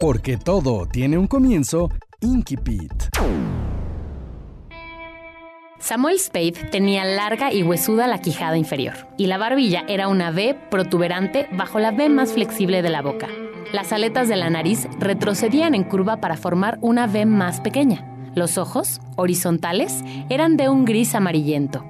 Porque todo tiene un comienzo, Inkipit. Samuel Spade tenía larga y huesuda la quijada inferior, y la barbilla era una V protuberante bajo la V más flexible de la boca. Las aletas de la nariz retrocedían en curva para formar una V más pequeña. Los ojos, horizontales, eran de un gris amarillento.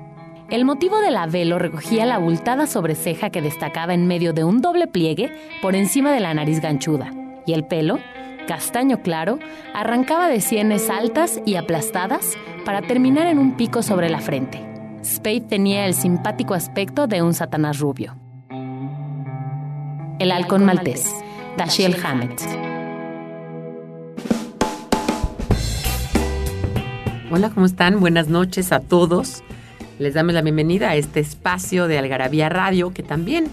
El motivo de la V lo recogía la abultada sobreceja que destacaba en medio de un doble pliegue por encima de la nariz ganchuda, y el pelo, castaño claro, arrancaba de sienes altas y aplastadas para terminar en un pico sobre la frente. Spade tenía el simpático aspecto de un satanás rubio. El halcón maltés, Dashiell Hammett. Hola, ¿cómo están? Buenas noches a todos. Les damos la bienvenida a este espacio de Algarabía Radio, que también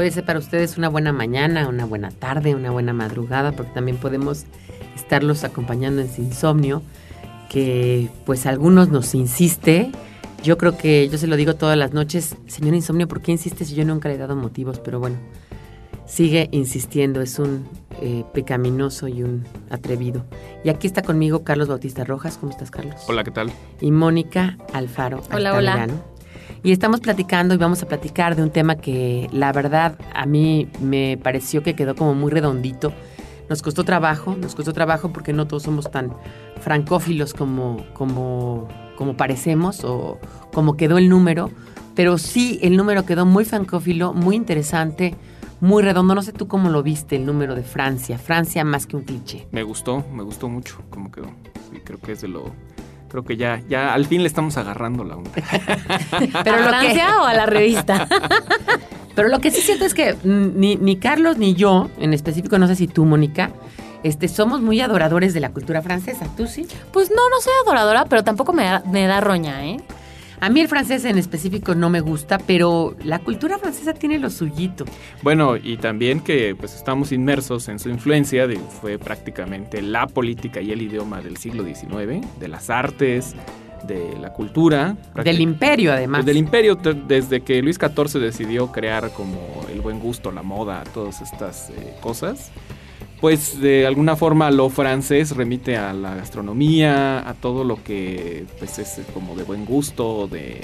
puede ser para ustedes una buena mañana, una buena tarde, una buena madrugada, porque también podemos estarlos acompañando en su insomnio, que pues a algunos nos insiste. Yo creo que yo se lo digo todas las noches, señor insomnio, ¿por qué insiste si yo nunca le he dado motivos? Pero bueno, sigue insistiendo, es un eh, pecaminoso y un atrevido. Y aquí está conmigo Carlos Bautista Rojas. ¿Cómo estás, Carlos? Hola, ¿qué tal? Y Mónica Alfaro. Hola, hola. Y estamos platicando y vamos a platicar de un tema que la verdad a mí me pareció que quedó como muy redondito. Nos costó trabajo, nos costó trabajo porque no todos somos tan francófilos como, como, como parecemos o como quedó el número, pero sí el número quedó muy francófilo, muy interesante, muy redondo. No sé tú cómo lo viste el número de Francia. Francia más que un cliché. Me gustó, me gustó mucho cómo quedó. Sí, creo que es de lo... Creo que ya, ya al fin le estamos agarrando la onda. ¿Pero lo a Francia o a la revista? Pero lo que sí siento es que ni, ni Carlos ni yo, en específico, no sé si tú, Mónica, este, somos muy adoradores de la cultura francesa. ¿Tú sí? Pues no, no soy adoradora, pero tampoco me da, me da roña, ¿eh? A mí el francés en específico no me gusta, pero la cultura francesa tiene lo suyito. Bueno, y también que pues estamos inmersos en su influencia, de, fue prácticamente la política y el idioma del siglo XIX, de las artes, de la cultura. Del imperio, además. Pues del imperio, desde que Luis XIV decidió crear como el buen gusto, la moda, todas estas eh, cosas, pues de alguna forma lo francés remite a la gastronomía, a todo lo que pues es eh, como de buen gusto, de eh,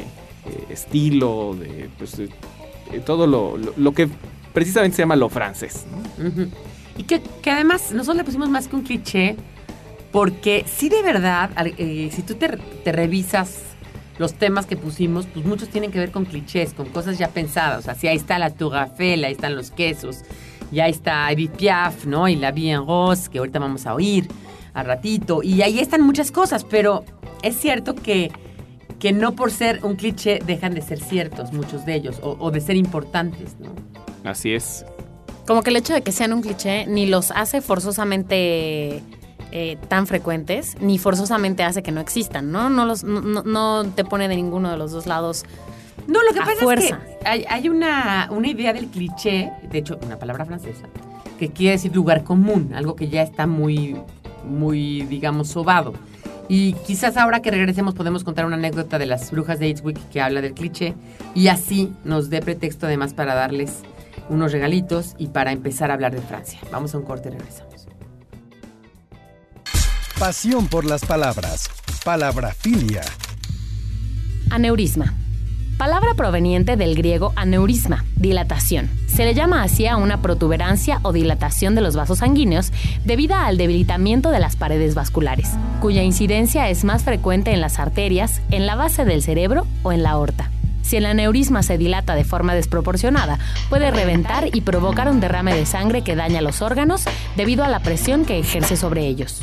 estilo, de pues de todo lo, lo- que precisamente se llama lo francés. Y que, además nosotros le pusimos más que un cliché, porque sí de verdad, eh, si tú te, te revisas los temas que pusimos, pues muchos tienen que ver con clichés, con cosas ya pensadas. O sea, si ahí está la Tour ahí están los quesos, y ahí está Edith Piaf, ¿no? Y la Vie en Rose, que ahorita vamos a oír a ratito. Y ahí están muchas cosas, pero es cierto que, que no por ser un cliché dejan de ser ciertos muchos de ellos, o, o de ser importantes, ¿no? Así es. Como que el hecho de que sean un cliché ni los hace forzosamente eh, tan frecuentes, ni forzosamente hace que no existan, ¿no? No, los, no, no- no te pone de ninguno de los dos lados. No, lo que A pasa fuerza. es que hay, hay una, una idea del cliché, de hecho, una palabra francesa, que quiere decir lugar común, algo que ya está muy, muy, digamos, sobado. Y quizás ahora que regresemos podemos contar una anécdota de las brujas de Eastwick que habla del cliché y así nos dé pretexto además para darles unos regalitos y para empezar a hablar de Francia. Vamos a un corte y regresamos. Pasión por las palabras. Palabrafilia. Aneurisma. Palabra proveniente del griego aneurisma, dilatación. Se le llama así a una protuberancia o dilatación de los vasos sanguíneos debida al debilitamiento de las paredes vasculares, cuya incidencia es más frecuente en las arterias, en la base del cerebro o en la aorta. Si el aneurisma se dilata de forma desproporcionada, puede reventar y provocar un derrame de sangre que daña los órganos debido a la presión que ejerce sobre ellos.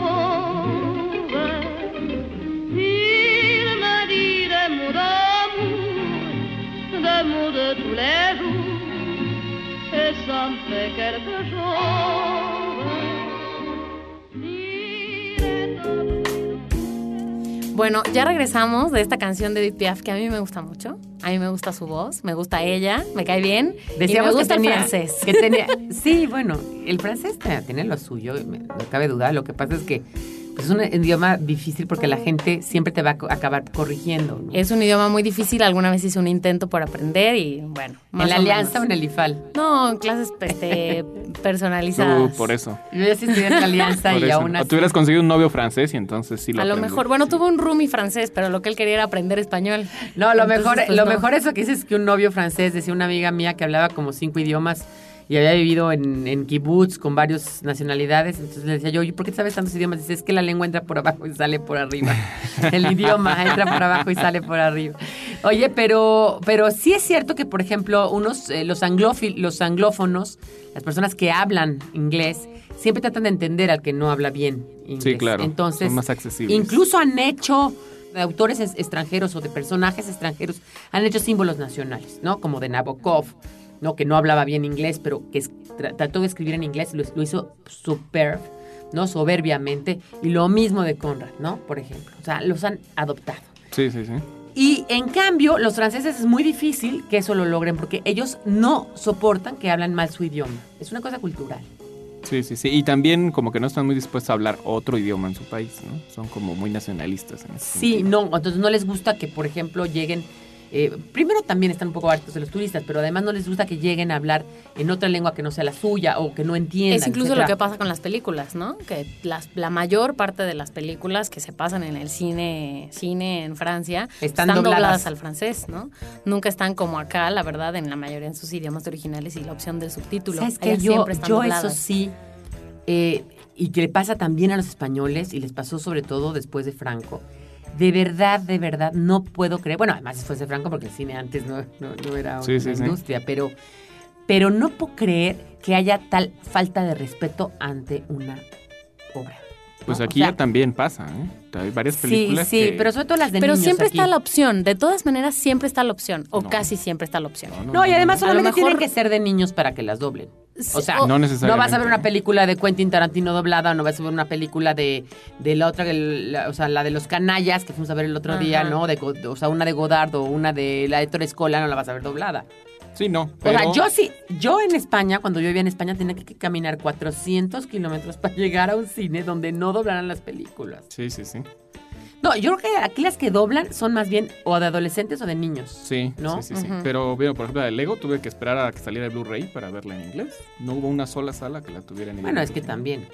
de tous les jours, et ça me fait quelque chose. Il est entré Bueno, ya regresamos de esta canción de Edith Piaf que a mí me gusta mucho. A mí me gusta su voz, me gusta ella, me cae bien. Decíamos y me gusta que tenía, el francés. que tenía- sí, bueno, el francés tiene lo suyo, me- no cabe duda. Lo que pasa es que pues, es un idioma difícil porque la gente siempre te va a acabar corrigiendo. ¿no? Es un idioma muy difícil. Alguna vez hice un intento por aprender y bueno. más ¿En la o alianza o menos. en el IFAL? No, en clases este, personalizadas. Uh, por eso. Yo ya sí estudié en la alianza y aún O así. te hubieras conseguido un novio francés y entonces sí lo A lo mejor, bueno, tuve un roomie francés, pero lo que él quería era aprender español. No, lo Entonces, mejor, pues, lo no. mejor eso que dices es que un novio francés, decía una amiga mía que hablaba como cinco idiomas y había vivido en, en kibbutz con varias nacionalidades. Entonces le decía yo, ¿y por qué sabes tantos idiomas? Dice, es que la lengua entra por abajo y sale por arriba. El idioma entra por abajo y sale por arriba. Oye, pero, pero sí es cierto que, por ejemplo, unos, eh, los, los anglófonos, las personas que hablan inglés, siempre tratan de entender al que no habla bien inglés. Sí, claro, Entonces, son más accesibles. Incluso han hecho de autores es- extranjeros o de personajes extranjeros han hecho símbolos nacionales, ¿no? Como de Nabokov, ¿no? Que no hablaba bien inglés, pero que tra- trató de escribir en inglés lo, lo hizo superb, ¿no? Soberbiamente. Y lo mismo de Conrad, ¿no? Por ejemplo. O sea, los han adoptado. Sí, sí, sí. Y en cambio, los franceses es muy difícil que eso lo logren porque ellos no soportan que hablan mal su idioma. Es una cosa cultural. Sí, sí, sí. Y también como que no están muy dispuestos a hablar otro idioma en su país, ¿no? Son como muy nacionalistas. En ese Sí, sentido. no, entonces no les gusta que, por ejemplo, lleguen. Eh, primero también están un poco hartos de los turistas, pero además no les gusta que lleguen a hablar en otra lengua que no sea la suya o que no entiendan. Es incluso etcétera. lo que pasa con las películas, ¿no? Que las, la mayor parte de las películas que se pasan en el cine, cine en Francia Están dobladas. al francés, ¿no? Nunca están como acá, la verdad, en la mayoría en sus idiomas originales y la opción del subtítulo. ¿Sabes qué? Yo, siempre están yo eso sí, eh, y que le pasa también a los españoles, y les pasó sobre todo después de Franco. De verdad, de verdad, no puedo creer. Bueno, además después de Franco, porque el cine antes no, no- no era Sí, una sí, sí. industria, pero, pero no puedo creer que haya tal falta de respeto ante una obra. Pues aquí sea, ya también pasa, ¿eh? Hay varias Sí, películas sí, que- pero sobre todo las de Pero niños siempre aquí. está la opción, de todas maneras siempre está la opción, o No. casi siempre está la opción. No, y además solamente tienen que ser de niños para que las doblen. O sea, o- No vas a ver una película de Quentin Tarantino doblada, o no vas a ver una película de, de la otra, el- la- o sea, la de los canallas que fuimos a ver el otro día. ¿no? De, o sea, una de Godard o una de la de Torres Escola, no la vas a ver doblada. Sí, no. O sea, yo sí, yo en España, cuando yo vivía en España, tenía que caminar 400 kilómetros para llegar a un cine donde no doblaran las películas. Sí, sí, sí. No, yo creo que aquí las que doblan son más bien o de adolescentes o de niños. Sí, ¿No? sí, sí, sí. Pero veo, por ejemplo, la de Lego tuve que esperar a que saliera de Blu-ray para verla en inglés. No hubo una sola sala que la tuviera en inglés. Bueno, es que también.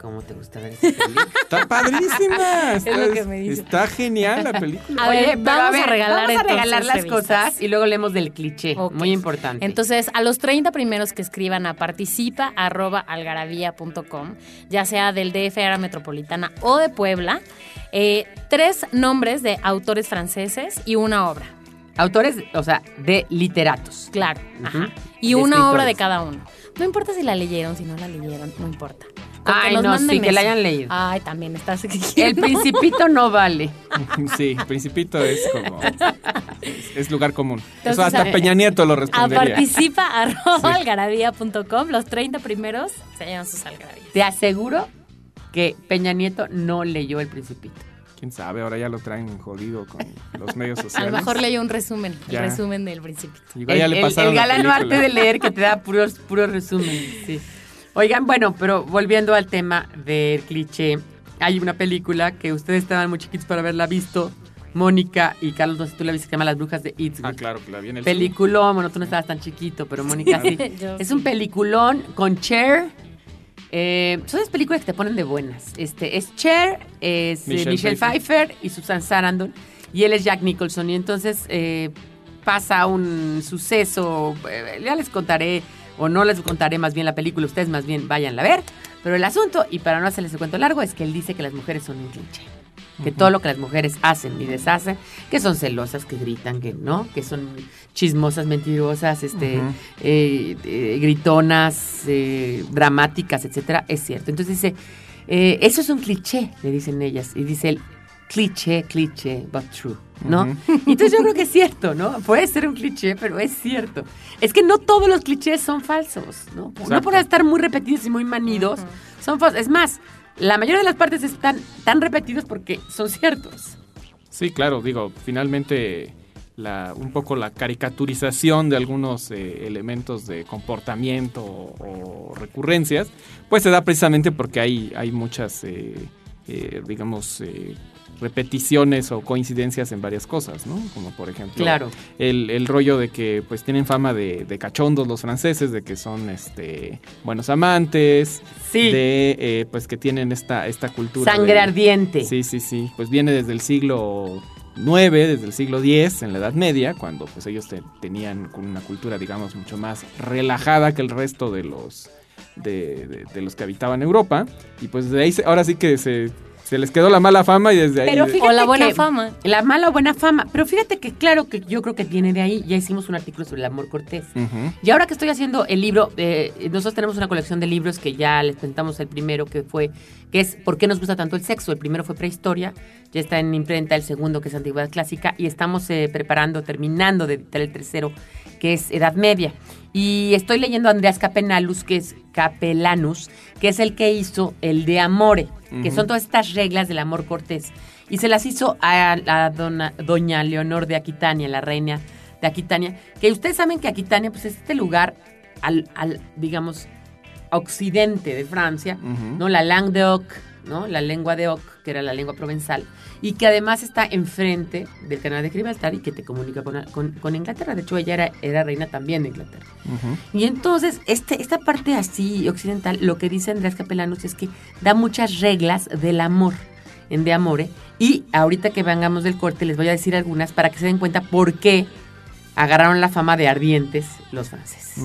¿Cómo te gusta ver esa película? Está padrísima. Está, lo que me dice. está genial la película. A ver, Oye, vamos a regalar vamos a regalar las revistas. cosas y luego leemos del cliché. Muy importante. Entonces, a los 30 primeros que escriban a participa arroba algarabía.com, ya sea del DF, área metropolitana o de Puebla, eh, tres nombres de autores franceses y una obra. Autores, o sea, de literatos. Claro. Ajá. Y De una obra de cada uno. No importa si la leyeron, si no la leyeron, no importa. Ay, nos no, sí, que la hayan leído. Ay, también estás El principito no vale. Sí, Principito es como. Es, es lugar común. Entonces, Eso hasta a- Peña Nieto lo A respondería. participa arroba algarabía.com, los 30 primeros se llevan sus algarabías. Te aseguro que Peña Nieto no leyó El Principito. Quién sabe, ahora ya lo traen jodido con los medios A sociales. lo mejor leyó un resumen, Ya. el resumen del principito. Igual ya el, le el- pasaron el la galano arte de leer que te da puros, puros resúmenes. sí. Oigan, bueno, pero volviendo al tema del cliché, hay una película que ustedes estaban muy chiquitos para haberla visto. Mónica y Carlos, no sé si tú la viste, que se llama Las Brujas de Eastwick. Ah, claro, que la vi en el Peliculón, bueno, tú no estabas tan chiquito, pero Mónica sí. Yo es sí. un peliculón con Cher. Eh, son esas películas que te ponen de buenas. Este, es Cher, es eh, Michelle Michelle, Pfeiffer. Pfeiffer. y Susan Sarandon. Y él es Jack Nicholson. Y entonces eh, pasa un suceso. eh, ya les contaré, o no les contaré más bien la película. Ustedes más bien váyanla a ver. Pero el asunto, y para no hacerles el cuento largo, es que él dice que las mujeres son un cliché. Que todo lo que las mujeres hacen y deshacen, que son celosas, que gritan, que no, que son chismosas, mentirosas, este, Ujú. eh, eh, gritonas, eh, dramáticas, etcétera, es cierto. Entonces dice, eh, eso es un cliché, le dicen ellas, y dice el cliché, cliché, but true, ¿no? Ujú. Y entonces yo creo que es cierto, ¿no? Puede ser un cliché, pero es cierto. Es que no todos los clichés son falsos, ¿no? No Exacto. por estar muy repetidos y muy manidos, son falsos. Es más, la mayoría de las partes están tan repetidos porque son ciertos. Sí, claro, digo, finalmente la, un poco la caricaturización de algunos eh, elementos de comportamiento o, recurrencias, pues se da precisamente porque hay, hay muchas, eh, eh, digamos, repeticiones o coincidencias en varias cosas, ¿no? Como por ejemplo Claro. el, el rollo de que pues tienen fama de, de cachondos los franceses, de que son este buenos amantes, Sí. de eh, pues que tienen esta, esta cultura. Sangre de- ardiente. Sí, sí, sí. Pues viene desde el siglo IX, desde el siglo X, en la Edad Media, cuando pues ellos te- tenían una cultura, digamos, mucho más relajada que el resto de los de, de- de los que habitaban Europa. Y pues de ahí se- ahora sí que se, se les quedó la mala fama y desde ahí. Pero fíjate O la buena que- fama. La mala o buena fama. Pero fíjate que claro que yo creo que viene de ahí. Ya hicimos un artículo sobre el amor cortés. Y ahora que estoy haciendo el libro, eh, nosotros tenemos una colección de libros que ya les presentamos el primero que fue, que es ¿Por qué nos gusta tanto el sexo? El primero fue prehistoria, ya está en imprenta el segundo que es antigüedad clásica y estamos eh, preparando, terminando de editar el tercero que es Edad Media. Y estoy leyendo a Andreas Capenalus, que es Capelanus, que es el que hizo el de Amore, que son todas estas reglas del amor cortés. Y se las hizo a, a dona- doña Leonor de Aquitania, la reina de Aquitania, que ustedes saben que Aquitania pues, es este lugar al, al, digamos, occidente de Francia. ¿no? La langue de Oc, ¿no? La lengua de Oc, que era la lengua provenzal, y que además está enfrente del canal de Gibraltar y que te comunica con, con- con Inglaterra. De hecho, ella era, era reina también de Inglaterra. Y entonces, este, esta parte así occidental, lo que dice Andrés Capelanus es que da muchas reglas del amor, en De Amore. Y ahorita que vengamos del corte, les voy a decir algunas para que se den cuenta por qué agarraron la fama de ardientes los franceses.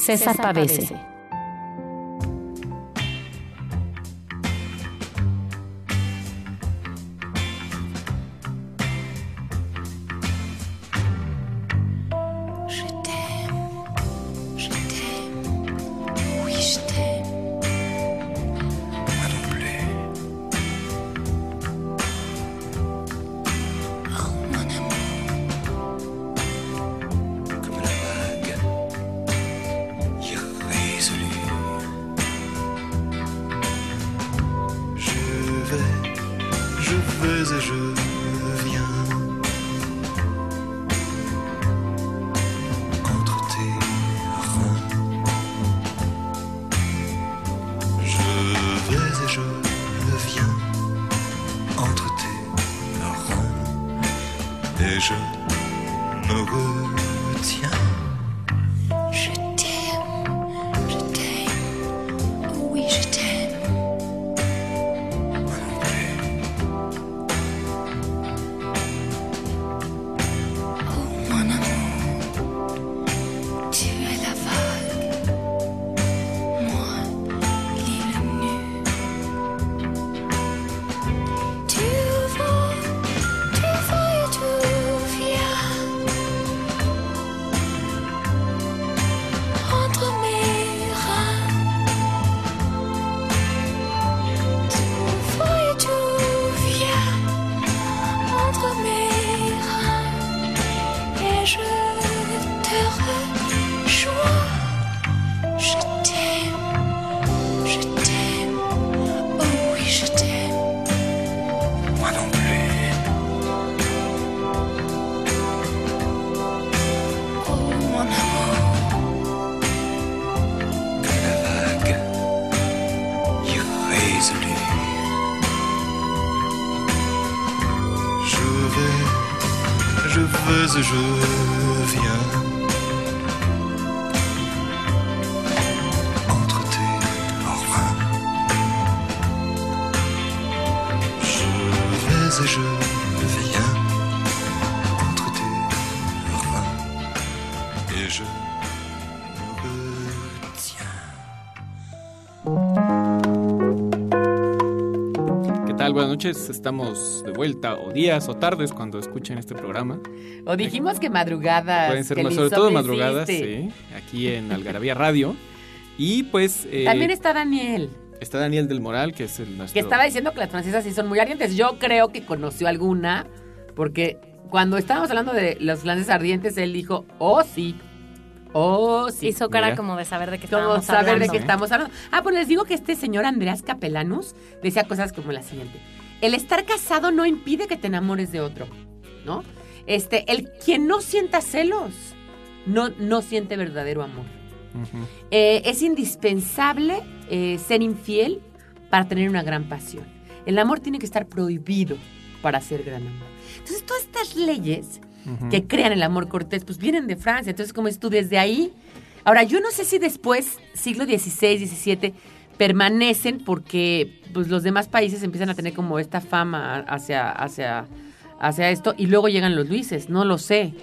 César Pavese. Noches. Estamos de vuelta, o días o tardes cuando escuchen este programa. O dijimos que madrugadas. Pueden ser que más, sobre todo madrugadas, sí, aquí en Algarabía Radio. Y pues eh, También está Daniel, está Daniel del Moral, que es el nuestro... que estaba diciendo que las francesas sí son muy ardientes. Yo creo que conoció alguna, porque cuando estábamos hablando de los franceses ardientes, él dijo, oh sí, oh sí. Hizo cara Mira. como de saber de qué Como estábamos saber de hablando. qué estamos hablando. Ah, pues les digo que este señor Andreas Capelanus decía cosas como la siguiente. El estar casado no impide que te enamores de otro, ¿no? Este, el quien no sienta celos, no, no siente verdadero amor. Eh, es indispensable eh, ser infiel para tener una gran pasión. El amor tiene que estar prohibido para ser gran amor. Entonces, todas estas leyes Ujú. que crean el amor cortés, pues vienen de Francia. Entonces, como es tú, desde ahí. Ahora, yo no sé si después, siglo XVI, XVII, permanecen porque pues, los demás países empiezan a tener como esta fama hacia, hacia, hacia esto y luego llegan los Luises, no lo sé.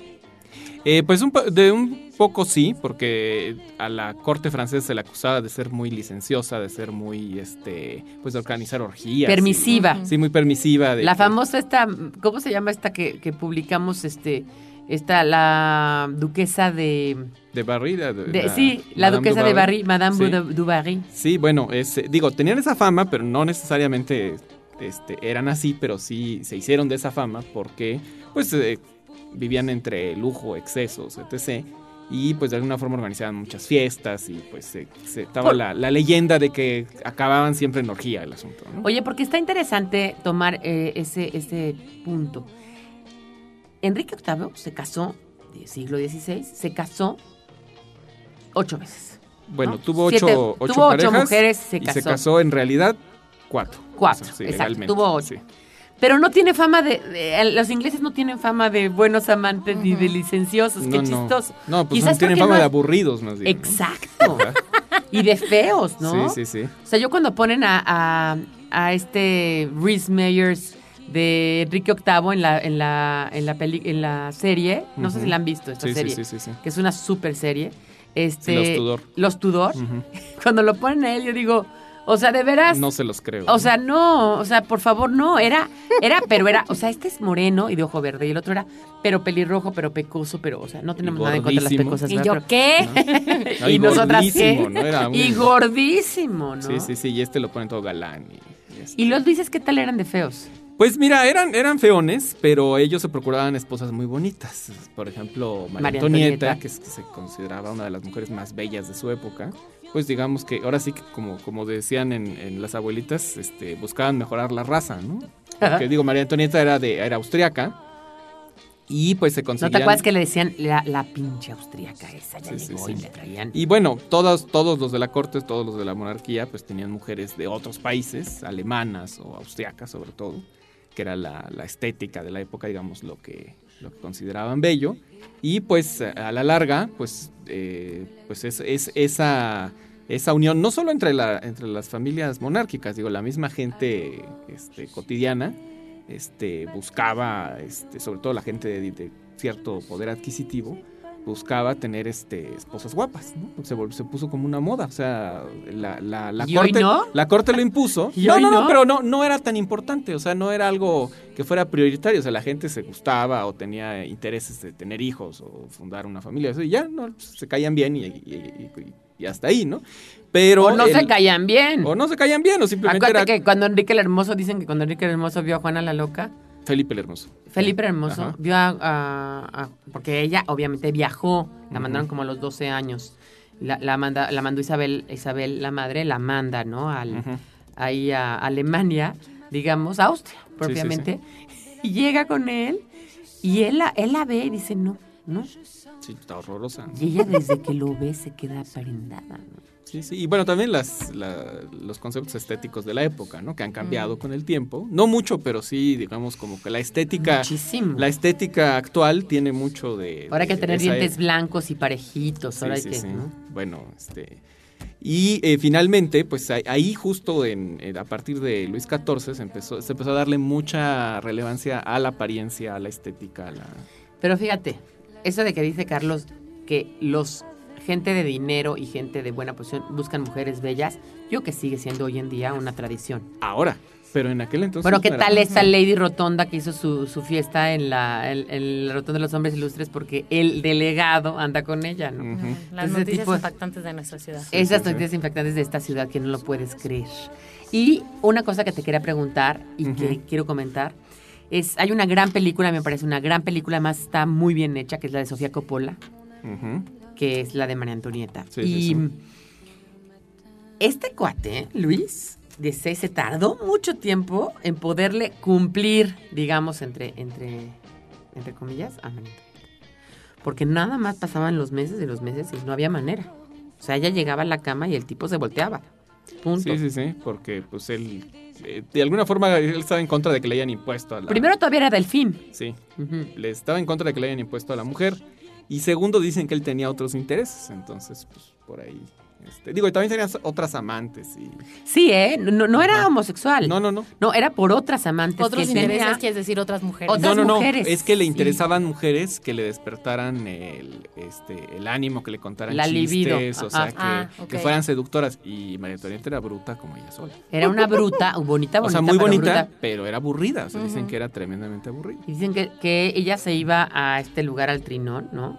Eh, pues un de un poco sí, porque a la corte francesa se le acusaba de ser muy licenciosa, de ser muy, este, pues de organizar orgías. Permisiva. Sí, muy permisiva. de La que- famosa esta, ¿cómo se llama esta que, que publicamos? Este, esta, la duquesa de... De Barry. de- de- de- la- sí, la Madame duquesa du de Barry. Madame Sí. du, Barry. Sí, bueno, es, eh, digo, tenían esa fama, pero no necesariamente este, eran así, pero sí se hicieron de esa fama porque, pues, eh, vivían entre lujo, excesos, etc. Y pues de alguna forma organizaban muchas fiestas y pues se, se- estaba la, la leyenda de que acababan siempre en orgía el asunto. ¿no? Oye, porque está interesante tomar eh, ese, ese punto. Enrique VIII se casó, del siglo XVI, se casó ocho veces. bueno, ¿no? tuvo Siete- ocho, ocho tuvo ocho mujeres, se y casó. se casó en realidad cuatro. Cuatro, O sea, sí, exacto, legalmente, tuvo ocho. sí. Pero no tiene fama de, de- Los ingleses no tienen fama de buenos amantes ni de licenciosos. Qué No, no. chistoso. No, pues Quizás no tienen fama no- de aburridos más bien. Exacto. Y de feos, ¿no? Sí, sí, sí. O sea, yo cuando ponen a, a, a este Rhys Meyers de Enrique VIII en la, en la, en la, peli- en la serie, no sé si la han visto esta Sí, sí, serie, sí, sí, sí. que es una super serie. Este, Sí, Los Tudor. Los Tudor. Cuando lo ponen a él, yo digo, o sea, de veras. No se los creo. O sea, no, o sea, por favor, no, era, era, pero era, o sea, este es moreno y de ojo verde y el otro era, pero pelirrojo, pero pecoso, pero, o sea, no tenemos nada en contra de las pecosas. ¿Y ¿verdad? yo qué? No, y, y nosotras qué? gordísimo, ¿no? Era un- Y gordísimo, ¿no? Sí, sí, sí, y este lo ponen todo galán. y- y este- ¿Y los dices qué tal eran de feos? Pues mira, eran, eran feones, pero ellos se procuraban esposas muy bonitas. Por ejemplo, María, María Antonieta, Antonieta. que, es- que se consideraba una de las mujeres más bellas de su época. Pues digamos que ahora sí que como, como decían en, en las abuelitas, este, buscaban mejorar la raza, ¿no? Porque digo, María Antonieta era de era austriaca y pues se ¿No conseguían te acuerdas que le decían la, la pinche austríaca esa? Ya Sí, llegó sí. y le traían. Y bueno, todos, todos los de la corte, todos los de la monarquía, pues tenían mujeres de otros países, alemanas o austriacas sobre todo, que era la, la estética de la época, digamos, lo que, lo que consideraban bello. Y pues a la larga, pues, eh, pues es, es esa, esa unión, no solo entre, la, entre las familias monárquicas, digo, la misma gente este, cotidiana este, buscaba, este, sobre todo la gente de cierto poder adquisitivo, buscaba tener este esposas guapas, ¿no? Se, se puso como una moda, o sea, la, la, la ¿Y hoy corte, no? la corte lo impuso. ¿Y no, hoy no, pero no, no era tan importante, o sea, no era algo que fuera prioritario, o sea, la gente se gustaba o tenía intereses de tener hijos o fundar una familia, eso, y ya, no, se caían bien y, y- y- y hasta ahí, ¿no? Pero o no el- se caían bien. o no se caían bien, o simplemente Acuérdate era que cuando Enrique el Hermoso, dicen que cuando Enrique el Hermoso vio a Juana la Loca, Felipe el Hermoso. Felipe el Hermoso Ajá. vio a, a- a- Porque ella obviamente viajó, la mandaron como a los 12 años. La, la, manda, la mandó Isabel, Isabel, la madre, la manda, ¿no? Al. Ahí a Alemania, digamos, Austria, propiamente. Y llega con él y él la, él la ve y dice, no, no. Sí, está horrorosa. Y ella desde que lo ve se queda prendada, ¿no? Sí, sí. Y bueno, también las, la- los conceptos estéticos de la época, ¿no? Que han cambiado con el tiempo. No mucho, pero sí, digamos, como que la estética... Muchísimo. La estética actual tiene mucho de... Ahora hay que tener dientes época. blancos y parejitos, Sí, ahora hay sí, que, sí. ¿no? Bueno, este... Y eh, finalmente, pues ahí- ahí justo en, en- a partir de Luis XIV se empezó, se empezó a darle mucha relevancia a la apariencia, a la estética, a la... Pero fíjate, eso de que dice Carlos que los gente de dinero y gente de buena posición buscan mujeres bellas, yo que sigue siendo hoy en día una tradición. Ahora, pero en aquel entonces... bueno, ¿qué no era- tal esa Lady Rotonda que hizo su, su fiesta en la, en, en la Rotonda de los Hombres Ilustres porque el delegado anda con ella, ¿no? Ujú. Las noticias tipo- impactantes de nuestra ciudad. Esas sí, sí. noticias impactantes de esta ciudad que no lo puedes creer. Y una cosa que te quería preguntar y que quiero comentar es, hay una gran película, me parece una gran película, además está muy bien hecha, que es la de Sofía Coppola, Ujú. Que es la de María Antonieta. Sí, y sí, sí. este cuate, Luis, de se tardó mucho tiempo en poderle cumplir, digamos, entre, entre, entre comillas, a María Antonieta. Porque nada más pasaban los meses y los meses y no había manera. O sea, ella llegaba a la cama y el tipo se volteaba. Punto. Sí, sí, sí, porque pues él, eh, de alguna forma, él estaba en contra de que le hayan impuesto a la... Primero todavía era Delfín. Sí, le estaba en contra de que le hayan impuesto a la mujer. Y segundo, dicen que él tenía otros intereses, entonces, pues, por ahí... este, digo, y también tenía otras amantes y... Sí, ¿eh? No, no era homosexual. No, no, no. No, era por otras amantes. Otros que intereses, tenía. quieres decir otras mujeres. Otras no, no, no. mujeres, Es que le sí. interesaban mujeres que le despertaran el, este, el ánimo, que le contaran La chistes, o sea, que, Ah, que fueran seductoras. Y María Antonieta era bruta como ella sola. Era una bruta, bonita, bonita. o sea, muy pero bonita, bruta. pero era aburrida. O sea, dicen que era tremendamente aburrida. Y dicen que, que ella se iba a este lugar al Trinón, ¿no?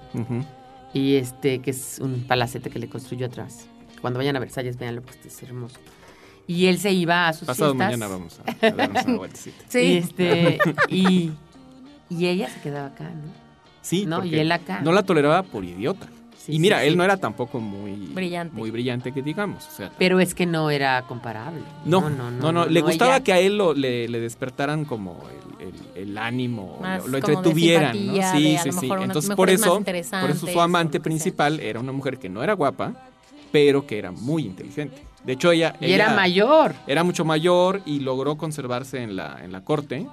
Y este, que es un palacete que le construyó atrás. Cuando vayan a Versalles, véanlo, porque es hermoso. Y él se iba a sus Pasado fiestas. mañana vamos a, a darnos una vueltecita. Sí. Y, este, y, y ella se quedaba acá, ¿no? Sí, No, porque y él acá. no la toleraba por idiota. Sí, y mira, sí, él sí. no era tampoco muy Brillante. muy brillante que digamos. O sea, Pero es que no era comparable. no, no, no, le gustaba que a él lo, le, le despertaran como el, el- el ánimo, Más lo, lo como de entretuvieran, simpatía, ¿no? Sí, de sí, sí. Entonces por eso, por eso su amante principal era una mujer que no era guapa, pero que era muy inteligente. De hecho, ella, Y era mayor. era mucho mayor y logró conservarse en la, en la corte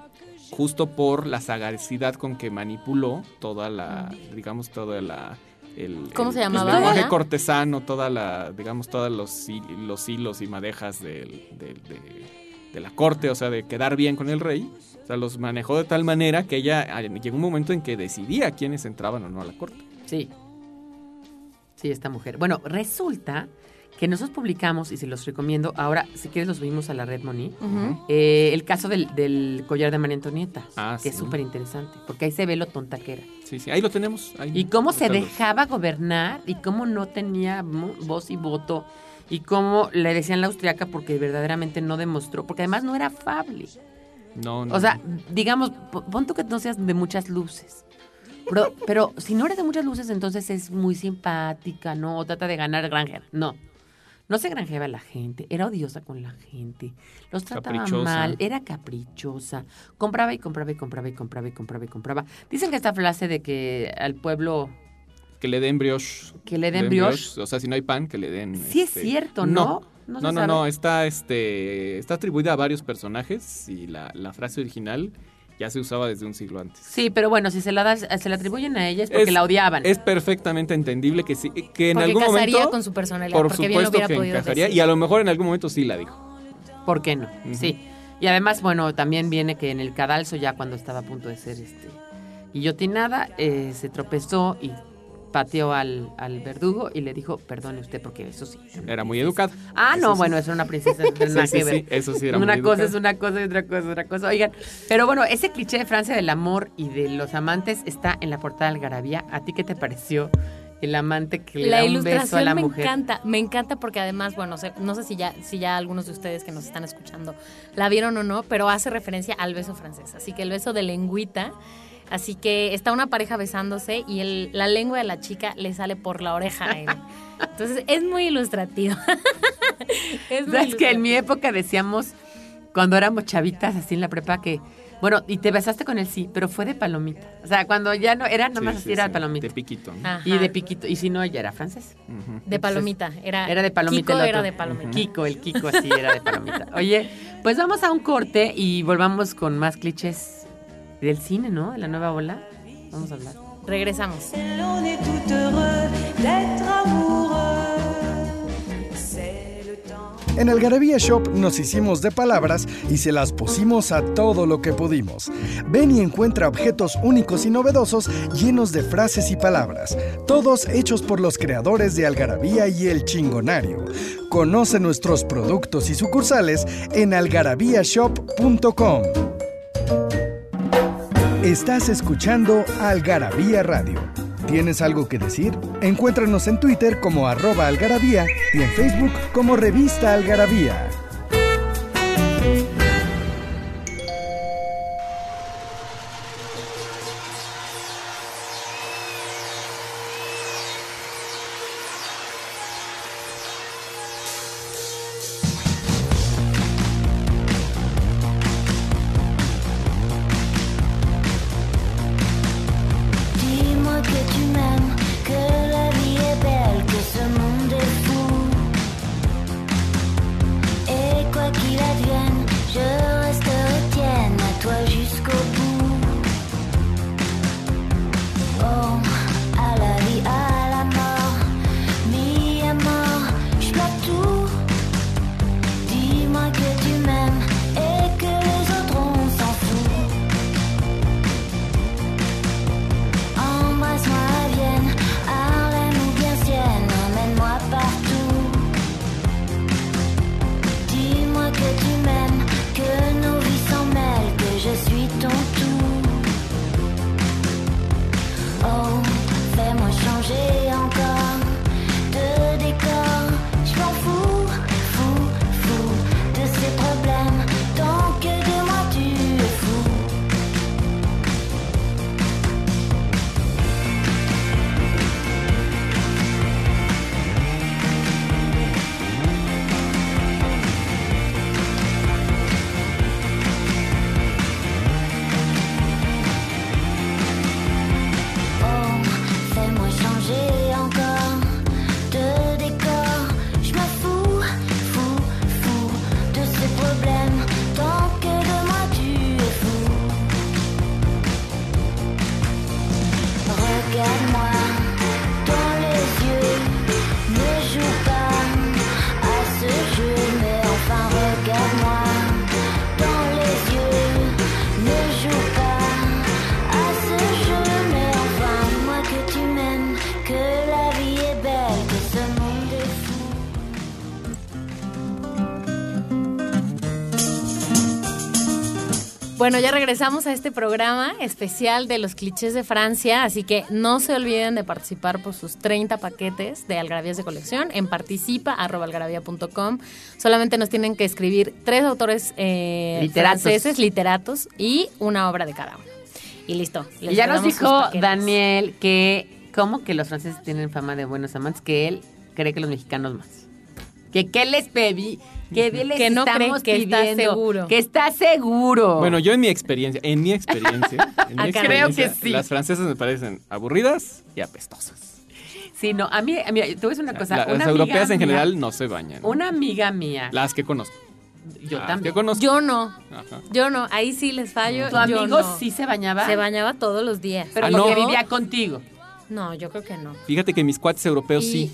justo por la sagacidad con que manipuló toda la, digamos, toda la... El, ¿Cómo el- se llamaba El lenguaje cortesano, toda la, digamos, todos los, los hilos y madejas del- del- de, de la corte, o sea, de quedar bien con el rey. O sea, los manejó de tal manera que ella llegó un momento en que decidía quiénes entraban o no a la corte. Sí. Sí, esta mujer. Bueno, resulta que nosotros publicamos, y se los recomiendo, ahora, si quieres, los subimos a la red Moni, eh, el caso del, del collar de María Antonieta, Ah, que es súper interesante, porque ahí se ve lo tonta que era. Sí, sí, ahí lo tenemos. ahí. Y cómo se dejaba gobernar y cómo no tenía voz y voto y cómo le decían la austriaca porque verdaderamente no demostró, porque además no era afable. No, no, O sea, digamos, po- pon tú que no seas de muchas luces. Pero, pero si no eres de muchas luces, entonces es muy simpática, ¿no? O trata de ganar Granger. No. No se granjeaba a la gente, era odiosa con la gente, los trataba Caprichosa. mal, era caprichosa, compraba y compraba y compraba y compraba y compraba y compraba. Dicen que esta frase de que al pueblo Que le den brioche. que le den brioche, O sea, si no hay pan, que le den. sí es este, cierto, ¿no? No, no, no, está, este, está atribuida a varios personajes y la, la frase original ya se usaba desde un siglo antes. Sí, pero bueno, si se la das, se la atribuyen a ella es porque Es- la odiaban. Es perfectamente entendible que sí, que en Porque algún casaría momento, con su personalidad, por porque bien lo supuesto hubiera que podido encajaría decir. y a lo mejor en algún momento sí la dijo. ¿Por qué no? Sí. Y además, bueno, también viene que en el cadalso, ya cuando estaba a punto de ser este guillotinada, eh, se tropezó y pateó al, al verdugo y le dijo, perdone usted, porque eso sí. Era muy educada. Ah, Eso no, sí. bueno, es una princesa, no Sí, sí, que ver. sí, eso sí era una muy cosa es una cosa y otra cosa es otra cosa. Oigan, pero bueno, ese cliché de Francia del amor y de los amantes está en la portada de Algarabía. ¿A ti qué te pareció el amante que le La da un beso a la me mujer? encanta, me encanta porque además, bueno, sé- no sé si ya, si ya algunos de ustedes que nos están escuchando la vieron o no, pero hace referencia al beso francés. Así que el beso de lengüita. Así que está una pareja besándose y el- la lengua de la chica le sale por la oreja a él. Entonces es muy ilustrativo. es muy ¿Sabes que en mi época decíamos, cuando éramos chavitas así en la prepa, que, bueno, y te besaste con él, sí, pero fue de palomita. O sea, cuando ya no, era nada Sí, más sí, así, era sí, de palomita. De piquito. Y de piquito, y si no, ella era francés. De palomita. Era, Era de palomita. Kiko el era de palomita. Kiko, el Kiko así era de palomita. Oye, pues vamos a un corte y volvamos con más clichés del cine, ¿no? De la nueva ola. Vamos a hablar. Regresamos. En Algarabía Shop nos hicimos de palabras y se las pusimos a todo lo que pudimos. Ven y encuentra objetos únicos y novedosos llenos de frases y palabras, todos hechos por los creadores de Algarabía y El Chingonario. Conoce nuestros productos y sucursales en algarabíashop.com. Estás escuchando Algarabía Radio. ¿Tienes algo que decir? Encuéntranos en Twitter como arroba algarabía y en Facebook como revista algarabía. Bueno, ya regresamos a este programa especial de los clichés de Francia, así que no se olviden de participar por sus 30 paquetes de algarabías de colección en participa.algarabía.com. Solamente nos tienen que escribir tres autores eh, Literatos. franceses, literatos, y una obra de cada uno. Y listo. les Y ya nos dijo. Daniel que, ¿cómo que los franceses tienen fama de buenos amantes? Que él cree que los mexicanos más. Que qué les pedí, que bien les Que no cree estamos que está pidiendo, seguro. Que está seguro. Bueno, yo en mi experiencia, en mi experiencia, en mi Ah, caray. Creo experiencia, que sí. las francesas me parecen aburridas y apestosas. Sí, no, a mí, a mí, te voy a decir una cosa. La- una las europeas en mía- general no se bañan. Una amiga mía, Las que conozco. yo también. Yo no. Ajá. Yo no. Ahí sí les fallo. ¿Tu yo amigo no. sí se bañaba? Se bañaba todos los días. Pero Ah, porque no. vivía contigo. No, yo creo que no. Fíjate que mis cuates europeos Y- sí.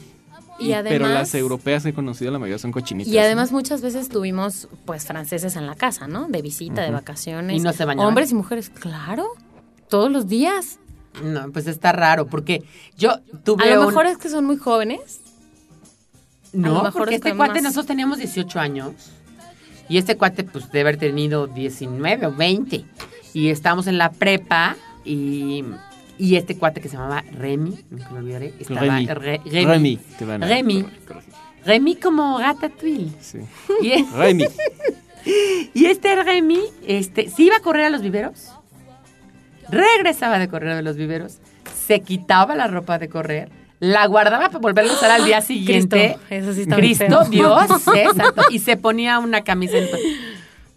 Y Y- Pero las europeas que he conocido, la mayoría son cochinitas. Y además muchas veces tuvimos pues franceses en la casa, ¿no? De visita, de vacaciones. ¿Y no se bañaban? Hombres y mujeres, claro. Todos los días. No, pues está raro, porque yo tuve A lo un- mejor es que son muy jóvenes. No, a lo mejor porque este cuate, más- nosotros teníamos 18 años. Y este cuate, pues, debe haber tenido 19 o 20. Y estábamos en la prepa y, y este cuate que se llamaba Remy, nunca me olvidaré, estaba... Remy. Re- Remy. te van a- Remy. Remy como Ratatouille. Sí. Y, Remy. y este Remy, este, se iba a correr a los viveros, regresaba de correr de los viveros, se quitaba la ropa de correr, la guardaba para volverla a usar al día siguiente. Cristo, eso sí está muy Cristo. Dios. Santo, y se ponía una camisa.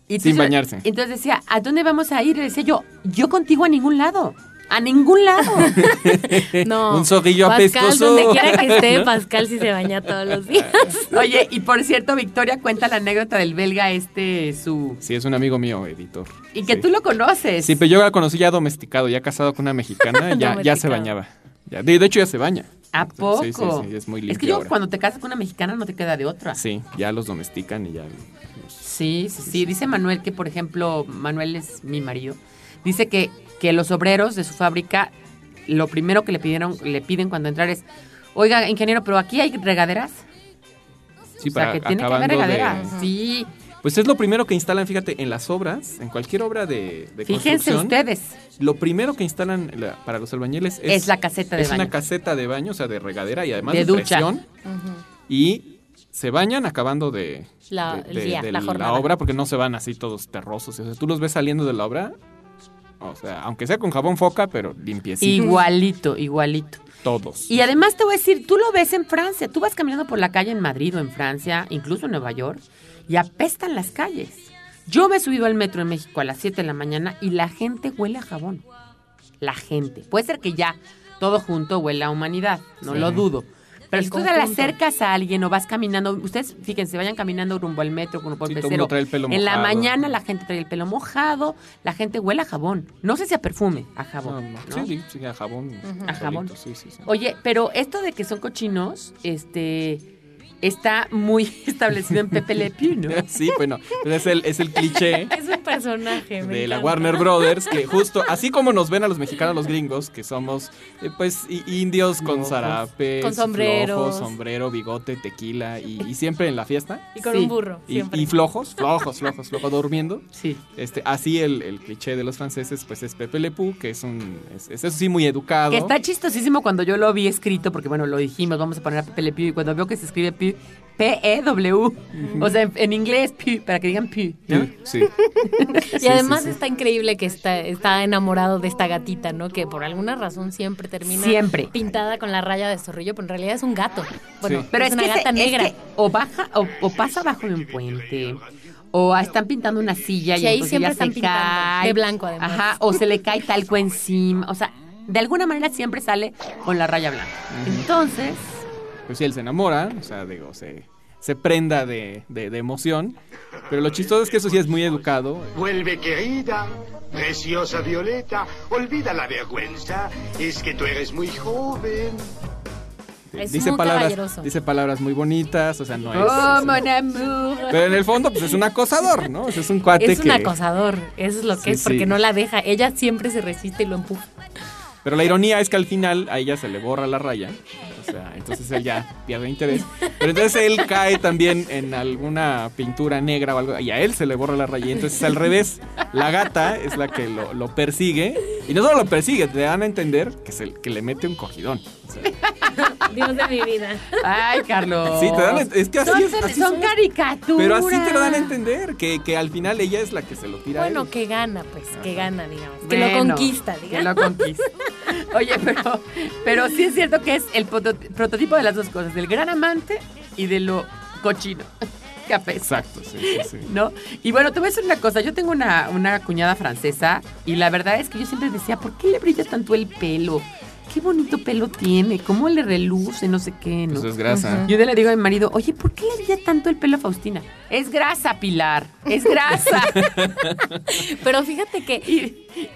en- Sin bañarse. Entonces decía, ¿a dónde vamos a ir? Y le decía yo, yo contigo a ningún lado. A ningún lado. No. Un zorrillo Pascal, apestoso. donde quiera que esté, ¿No? Pascal sí se baña todos los días. Oye, y por cierto, Victoria cuenta la anécdota del belga este, su... Sí, es un amigo mío, editor. Y que Sí. tú lo conoces. Sí, pero yo la conocí ya domesticado, ya casado con una mexicana, ya, ya se bañaba. Ya, de, de hecho, ya se baña. ¿A poco? Sí, sí, sí, es muy Es que limpio yo ahora. cuando te casas con una mexicana no te queda de otra. Sí, ya los domestican y ya. los- Sí, sí, sí. Dice Manuel que, por ejemplo, Manuel es mi marido. Dice que, que los obreros de su fábrica, lo primero que le pidieron, le piden cuando entrar es, oiga, ingeniero, pero aquí hay regaderas. Sí, o sea, para que tiene que haber de- regaderas. Sí. Pues es lo primero que instalan, fíjate, en las obras, en cualquier obra de, de Fíjense construcción, ustedes. Lo primero que instalan la- para los albañiles es, Es la caseta de es baño. una caseta de baño, o sea, de regadera y además De de, ducha. presión. Y se bañan acabando de, La- de- el de- día, de la jornada. obra porque no se van así todos terrosos. O sea, tú los ves saliendo de la obra, o sea, aunque sea con jabón foca, pero limpiecito. Igualito, igualito. Todos. Y además te voy a decir, tú lo ves en Francia, tú vas caminando por la calle en Madrid o en Francia, incluso en Nueva York, y apestan las calles. Yo me he subido al metro en México a las 7 de la mañana y la gente huele a jabón. La gente. Puede ser que ya todo junto huele a humanidad, no Sí. lo dudo. Pero si tú te le conjunto. acercas a alguien o vas caminando, ustedes fíjense, vayan caminando rumbo al metro, rumbo al Sí, pecero. trae el pelo En la mojado. mañana la gente trae el pelo mojado, la gente huele a jabón. No sé si a perfume, a jabón. no, ¿no? Sí, sí, sí, a jabón. A jabón. sí, sí. Oye, pero esto de que son cochinos, este, está muy establecido en Pepe Le Pew, ¿no? Sí, bueno, es el, es el cliché Es un personaje. me de la. Warner Brothers, que justo, así como nos ven a los mexicanos, los gringos, que somos, eh, pues, indios con Flojos. zarapes, Con sombreros. flojos, sombrero, bigote, tequila, y, y siempre en la fiesta. Y con Sí. un burro, Y, siempre. y flojos, flojos, flojos, flojos, durmiendo. Sí. Este, así el, el cliché de los franceses, pues es Pepe Le Pew, que es un, es, es eso sí muy educado. Que está chistosísimo cuando yo lo vi escrito, porque bueno, lo dijimos, vamos a poner a Pepe Le Pew, y cuando veo que se escribe Pew, P-E-W, o sea, en, en inglés Pew, para que digan ¿no? Sí, Y Sí, además sí, sí. está increíble que está, está enamorado de esta gatita, ¿no? Que por alguna razón siempre termina Siempre. pintada con la raya de zorrillo, pero en realidad es un gato. Bueno, Sí. Pero es, es, una que, gata es negra. que o baja, o, o pasa abajo de un puente, o están pintando una silla Sí, y ahí entonces siempre ya están se pintando, cae. de blanco, además. Ajá, o se le cae talco encima, o sea, de alguna manera siempre sale con la raya blanca. Entonces, pues sí, él se enamora, o sea, digo, se, se prenda de, de- de emoción. Pero lo chistoso es que eso sí es muy educado. Vuelve querida, preciosa Violeta, olvida la vergüenza, es que tú eres muy joven. Es dice muy palabras, dice palabras muy bonitas, o sea, no es. oh, es- mon amour. pero en el fondo, pues es un acosador, ¿no? O sea, es un cuate Es un que. acosador, eso es lo que Sí, es, porque sí. no la deja. Ella siempre se resiste y lo empuja. Pero la ironía es que al final a ella se le borra la raya. O sea, entonces él ya pierde interés. Pero entonces él cae también en alguna pintura negra o algo. Y a él se le borra la raya. Y entonces al revés, la gata es la que lo, lo persigue. Y no solo lo persigue, te dan a entender que, se, que le mete un cogidón. O sea, Dios de mi vida. Ay, Carlos. Sí, te dan- es que así son, es, así son son. caricaturas. pero así te lo dan a entender. Que, que al final ella es la que se lo tira a Bueno, él. que gana, pues, que gana, digamos. Que lo conquista, Que digamos. lo conquista. Oye, pero, pero sí es cierto que es el proto- prototipo de las dos cosas, del gran amante y de lo cochino. Apesta. Exacto, sí, sí, sí. ¿no? Y bueno, te voy a decir una cosa. Yo tengo una, una cuñada francesa y la verdad es que yo siempre decía, ¿por qué le brilla tanto el pelo? Qué bonito pelo tiene, cómo le reluce, no sé qué, ¿no? Pues es grasa. Yo le digo a mi marido, oye, ¿por qué le brilla tanto el pelo a Faustina? Es grasa, Pilar, es grasa. Pero fíjate que Y-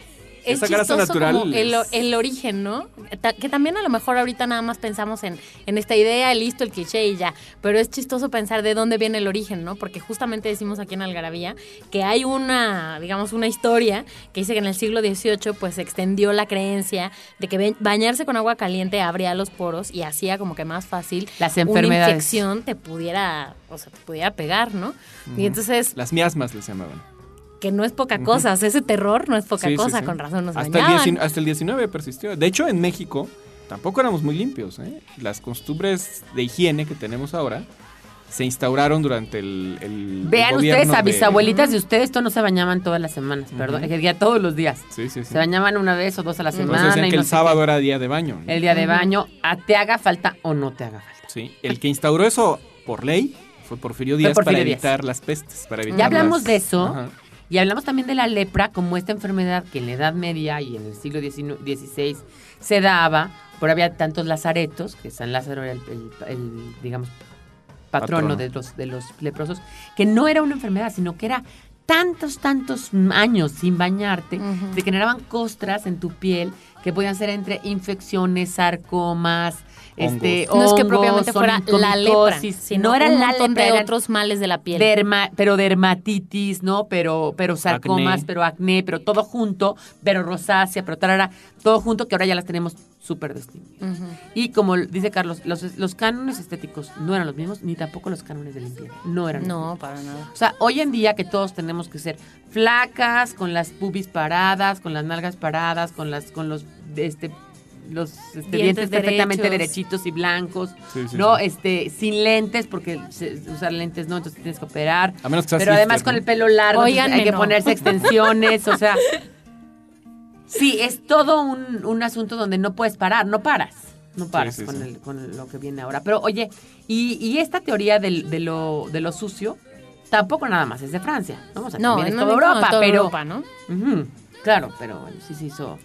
es Esa chistoso natural como el, es- el origen, ¿no? Que también a lo mejor ahorita nada más pensamos en, en esta idea, listo, el cliché y ya. Pero es chistoso pensar de dónde viene el origen, ¿no? Porque justamente decimos aquí en Algarabía que hay una, digamos, una historia que dice que en el siglo XVIII pues se extendió la creencia de que ba- bañarse con agua caliente abría los poros y hacía como que más fácil Las una enfermedades. infección te pudiera, o sea, te pudiera pegar, ¿no? Y entonces, Las miasmas les llamaban. Que no es poca cosa, o sea, ese terror no es poca Sí, cosa, sí. con razón nos hasta el, bañaban. 19 hasta el 19 persistió. De hecho, en México tampoco éramos muy limpios. ¿eh? Las costumbres de higiene que tenemos ahora se instauraron durante el, el Vean ustedes, a de- mis abuelitas de ustedes, esto no se bañaban todas las semanas, perdón, que día todos los días. Sí, sí, sí. Se bañaban una vez o dos a la Entonces semana. decían y que no el sábado qué. era día de baño. ¿no? El día de baño, a te haga falta o no te haga falta. Sí. El que instauró eso por ley fue Porfirio Díaz Porfirio para Díaz. evitar las pestes. Para evitar Ya hablamos las- de eso. Ajá. Y hablamos también de la lepra como esta enfermedad que en la Edad Media y en el siglo XVI se daba, por había tantos lazaretos, que San Lázaro era el, el- el, digamos, patrono, Patrono. De, los, de los leprosos, que no era una enfermedad, sino que era tantos, tantos años sin bañarte, Ujú. te generaban costras en tu piel que podían ser entre infecciones, sarcomas, este, No es que hongos, propiamente fuera la lepra, sino no era un la lepra, de eran otros males de la piel. Derma, pero dermatitis, ¿no? Pero, pero sarcomas, Acné. pero acné, pero todo junto, pero rosácea, pero tarara, todo junto que ahora ya las tenemos súper distinguidas. Y como dice Carlos, los, los cánones estéticos no eran los mismos, ni tampoco los cánones de limpieza. No eran los No, para nada. O sea, hoy en día que todos tenemos que ser flacas, con las pubis paradas, con las nalgas paradas, con las, con los, este, los este, Dientes dientes, perfectamente derechitos y blancos, Sí, sí, no, sí. este, sin lentes, porque se- usar lentes no, entonces tienes que operar. A menos que seas Pero además con ¿no? el pelo largo, hay que no. ponerse extensiones, o sea. Sí, es todo un, un asunto donde no puedes parar, no paras. No paras sí, con, sí. el- con lo que viene ahora. Pero oye, y, y esta teoría del- de, lo, de lo sucio, tampoco nada más es de Francia, ¿no? O sea, No, también es no, toda no, no, Europa, toda pero... Europa, ¿no? Claro, pero bueno, sí se hizo,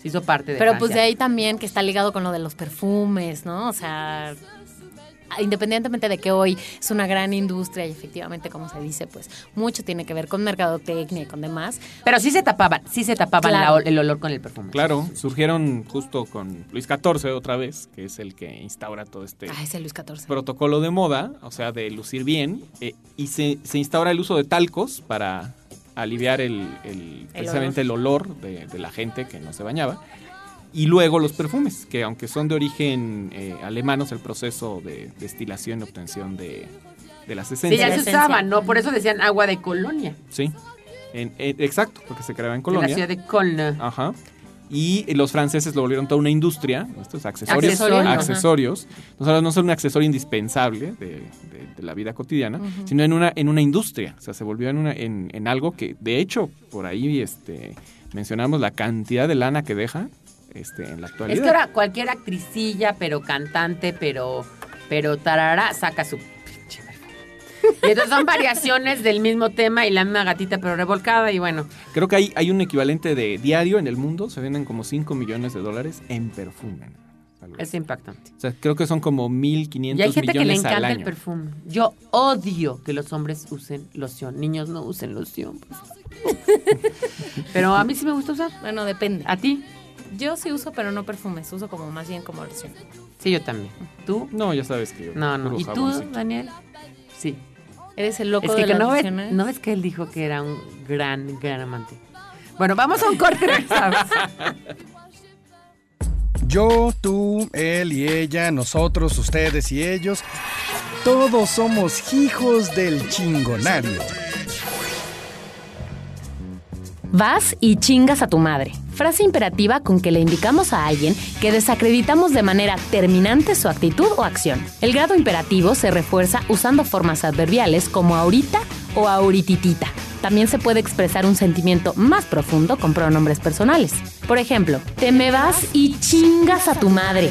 se hizo parte de Pero pues de ahí también que está ligado con lo de los perfumes, ¿no? O sea, independientemente de que hoy es una gran industria y efectivamente, como se dice, pues mucho tiene que ver con mercadotecnia y con demás. Pero sí se tapaban, sí se tapaban Claro. la ol- el olor con el perfume. Claro, surgieron justo con Luis XIV otra vez, que es el que instaura todo este Ay, ese Luis XIV. protocolo de moda, o sea, de lucir bien, eh, y se, se instaura el uso de talcos para aliviar el, el- precisamente el olor de, de la gente que no se bañaba. Y luego los perfumes, que aunque son de origen eh, alemán, es el proceso de destilación y obtención de, de las Sí, esencias. ya se usaban, ¿no? Por eso decían agua de colonia. Sí, En- en- exacto, porque se creaba en De la Colonia. ciudad de Colna. Ajá. Y los franceses lo volvieron toda una industria, estos accesorios. Accesorios, Accesorios. No solo no son un accesorio indispensable de, de- de la vida cotidiana, sino en una, en una industria. O sea, se volvió en, una, en, en algo que, de hecho, por ahí este, mencionamos la cantidad de lana que deja este, en la actualidad. Es que ahora cualquier actricilla, pero cantante, pero, pero tarara, saca su. Y entonces son variaciones del mismo tema y la misma gatita, pero revolcada. Y bueno, Creo que hay, hay un equivalente de diario en el mundo, se venden como 5 millones de dólares en perfume. Es impactante. O sea, creo que son como 1.500 Y hay gente que le millones al encanta el año. perfume. Yo odio que los hombres usen loción. Niños no usen loción. Pero a mí sí me gusta usar. Bueno, depende. ¿A ti? Yo sí uso, pero no perfumes, uso como más bien como loción. Sí, yo también. ¿Tú? No, ya sabes que yo. No, no. ¿Y tú. Daniel? Sí. Eres el loco Es que, de que las no, ves, no ves que él dijo que era un gran, gran amante. Bueno, vamos a un corte. Yo, tú, él y ella, nosotros, ustedes y ellos, todos somos hijos del chingonario. Vas y chingas a tu madre. Frase imperativa con que le indicamos a alguien que desacreditamos de manera terminante su actitud o acción. El grado imperativo se refuerza usando formas adverbiales como ahorita o ahorititita. También se puede expresar un sentimiento más profundo con pronombres personales. Por ejemplo, te me vas y chingas a tu madre.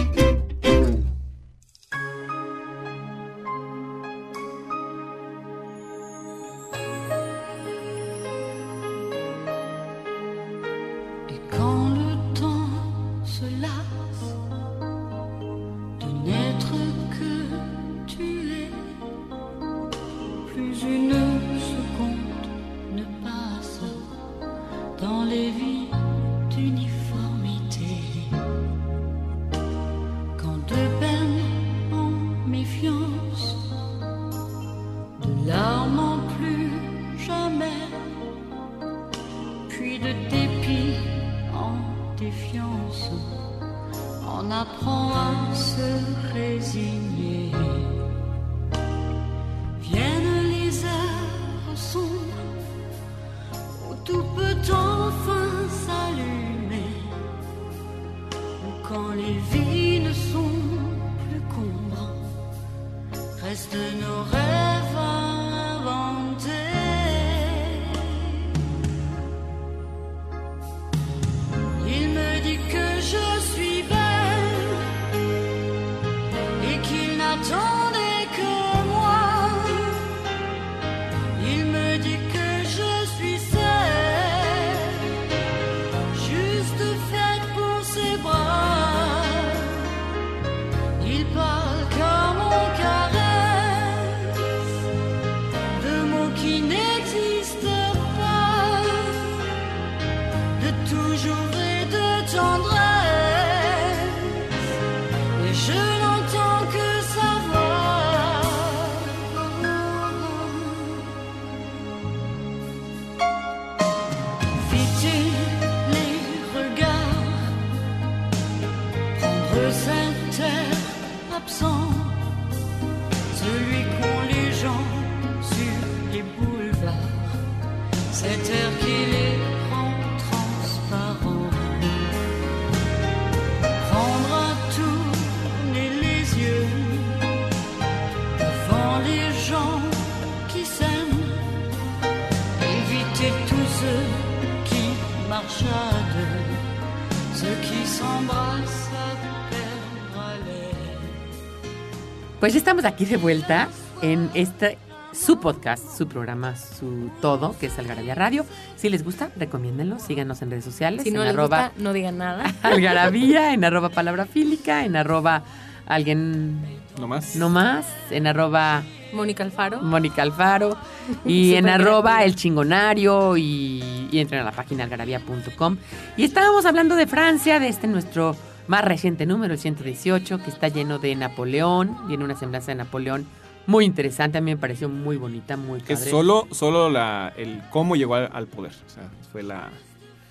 Pues ya estamos aquí de vuelta en este su podcast, su programa, su todo, que es Algarabía Radio. Si les gusta, recomiéndenlo, síganos en redes sociales. Si no en les arroba gusta, no digan nada. Algarabía, en arroba palabra fílica, en arroba alguien No más. no más, en arroba Mónica Alfaro. Mónica Alfaro y en arroba el chingonario y, y entren a la página algarabía.com. Y estábamos hablando de Francia, de este nuestro más reciente número, el 118, que está lleno de Napoleón, tiene una semblanza de Napoleón muy interesante, a mí me pareció muy bonita, muy padre. solo, solo la, el cómo llegó al, al poder. O sea, fue la,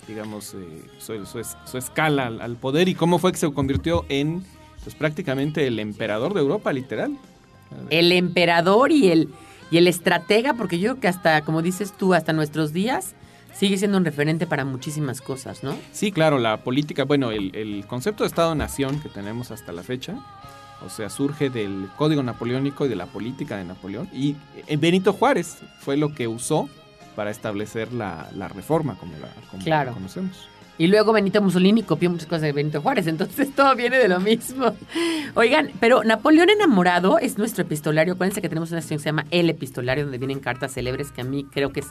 digamos, eh, su, su es- su escala al, al poder y cómo fue que se convirtió en, pues prácticamente el emperador de Europa, literal. El emperador y el, y el estratega, porque yo creo que hasta, como dices tú, hasta nuestros días sigue siendo un referente para muchísimas cosas, ¿no? Sí, claro, la política, bueno, el, el concepto de Estado-Nación que tenemos hasta la fecha, o sea, surge del Código Napoleónico y de la política de Napoleón. Y eh, Benito Juárez fue lo que usó para establecer la, la reforma, como la, como Claro. la conocemos. Y luego Benito Mussolini copió muchas cosas de Benito Juárez, entonces todo viene de lo mismo. Oigan, pero Napoleón enamorado es nuestro epistolario. Acuérdense que tenemos una sección que se llama El Epistolario, donde vienen cartas célebres, que a mí creo que es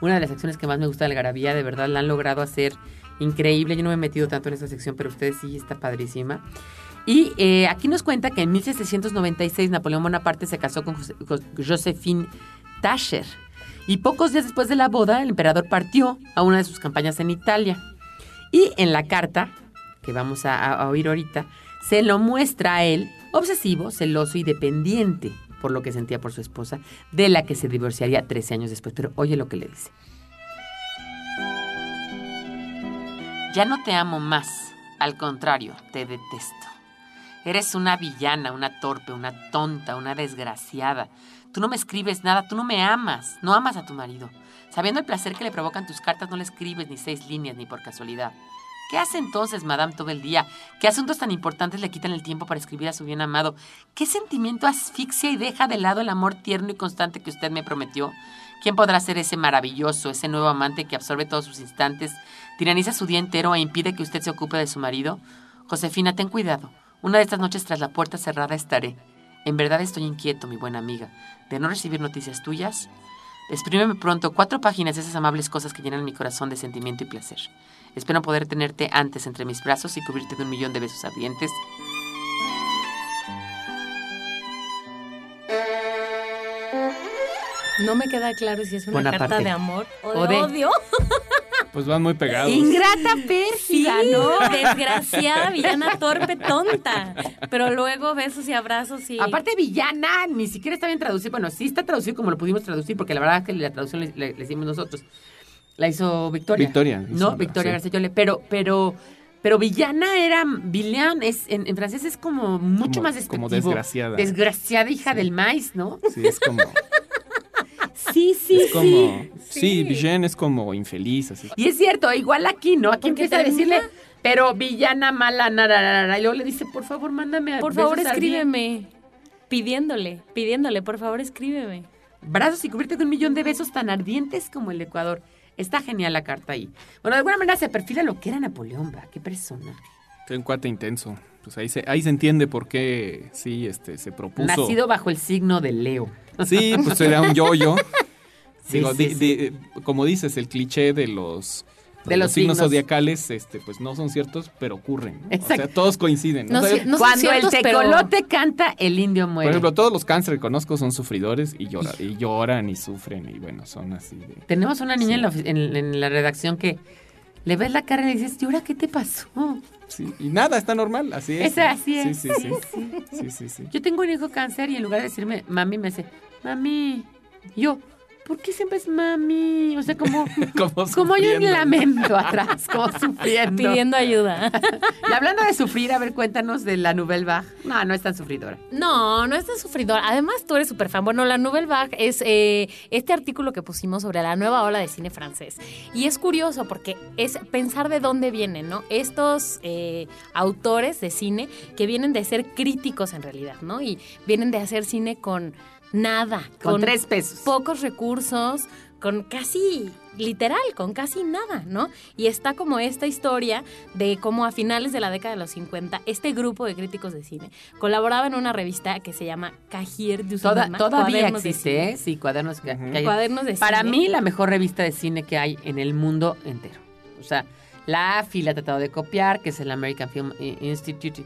una de las secciones que más me gusta de Algarabía. De verdad, la han logrado hacer increíble. Yo no me he metido tanto en esta sección, pero ustedes sí, está padrísima. Y eh, aquí nos cuenta que en 1796 Napoleón Bonaparte se casó con, Jose- con Josephine Tascher. Y pocos días después de la boda, el emperador partió a una de sus campañas en Italia. Y en la carta, que vamos a, oír ahorita, se lo muestra a él obsesivo, celoso y dependiente por lo que sentía por su esposa, de la que se divorciaría 13 años después. Pero oye lo que le dice. Ya no te amo más, al contrario, te detesto. Eres una villana, una torpe, una tonta, una desgraciada. Tú no me escribes nada, tú no me amas, no amas a tu marido. Sabiendo el placer que le provocan tus cartas, no le escribes ni seis líneas ni por casualidad. ¿Qué hace entonces, madame, todo el día? ¿Qué asuntos tan importantes le quitan el tiempo para escribir a su bien amado? ¿Qué sentimiento asfixia y deja de lado el amor tierno y constante que usted me prometió? ¿Quién podrá ser ese maravilloso, ese nuevo amante que absorbe todos sus instantes, tiraniza su día entero e impide que usted se ocupe de su marido? Josefina, ten cuidado. Una de estas noches tras la puerta cerrada estaré. En verdad estoy inquieto, mi buena amiga, de no recibir noticias tuyas. Exprímeme pronto cuatro páginas de esas amables cosas que llenan mi corazón de sentimiento y placer. Espero poder tenerte antes entre mis brazos y cubrirte de un millón de besos ardientes. No me queda claro si es una carta de amor o, de- odio. Pues van muy pegados. Ingrata pérfida, Sí, ¿no? desgraciada, villana torpe, tonta. Pero luego besos y abrazos y... Aparte, villana, ni siquiera está bien traducido. Bueno, sí está traducido como lo pudimos traducir, porque la verdad es que la traducción le, le- le hicimos nosotros. La hizo Victoria. Victoria, hizo No, Victoria sí. García Yole. Pero, pero, pero villana era, villain, es, en, en francés es como mucho Como- más despectivo. como desgraciada. Desgraciada hija del maíz, ¿no? Sí, es como. Sí, sí, es como sí, Villain es como infeliz, así. Y es cierto, igual aquí, ¿no? Aquí empieza a decirle, pero villana mala, nararara, y luego le dice, por favor, mándame a Por favor, besos ardientes". escríbeme. Pidiéndole, pidiéndole, por favor, escríbeme. Brazos y cubrirte de un millón de besos tan ardientes como el de Ecuador. Está genial la carta ahí. Bueno, de alguna manera se perfila lo que era Napoleón, va, qué persona. Fue un cuate intenso. Pues ahí se, ahí se entiende por qué sí, este, se propuso. Nacido bajo el signo de Leo. Sí, pues era un yoyo. Sí, Digo, sí, di- sí. di- como dices, el cliché de los, De los signos signos. zodiacales, este, pues no son ciertos, pero ocurren. ¿no? O Exacto. sea, todos coinciden. ¿no? No O sea, sé- no son Cuando ciertos, el pero- tecolote canta, el indio por muere. ejemplo, todos los cáncer que conozco son sufridores y, llora- y lloran y sufren y bueno, son así de... Tenemos una niña Sí. en, la, en- en la redacción que le ves la cara y le dices, ¿y ahora qué te pasó? Sí, y nada, está normal, así es. Es así es. Sí, sí, sí. sí, sí, sí. Yo tengo un hijo cáncer y en lugar de decirme mami, me dice, mami. Yo, ¿por qué siempre es mami? O sea, como, Como como hay un lamento atrás, como sufriendo. Pidiendo ayuda. Y hablando de sufrir, a ver, cuéntanos de la Nouvelle Vague. No, no es tan sufridora. No, no es tan sufridor. Además, tú eres súper fan. Bueno, la Nouvelle Vague es eh, este artículo que pusimos sobre la nueva ola de cine francés. Y es curioso porque es pensar de dónde vienen, ¿no? Estos eh, autores de cine que vienen de ser críticos en realidad, ¿no? Y vienen de hacer cine con nada. Con tres pesos. Pocos recursos, con casi literal, con casi nada, ¿no? Y está como esta historia de cómo a finales de la década de los 50, este grupo de críticos de cine colaboraba en una revista que se llama Cahiers du Toda- Cinema, todavía Cuadernos de existe, Cine. ¿eh? Sí, cuadernos. que- que hay. Cuadernos de Para cine. mí, la mejor revista de cine que hay en el mundo entero. O sea, la AFI la ha tratado de copiar, que es el American Film I- Institute.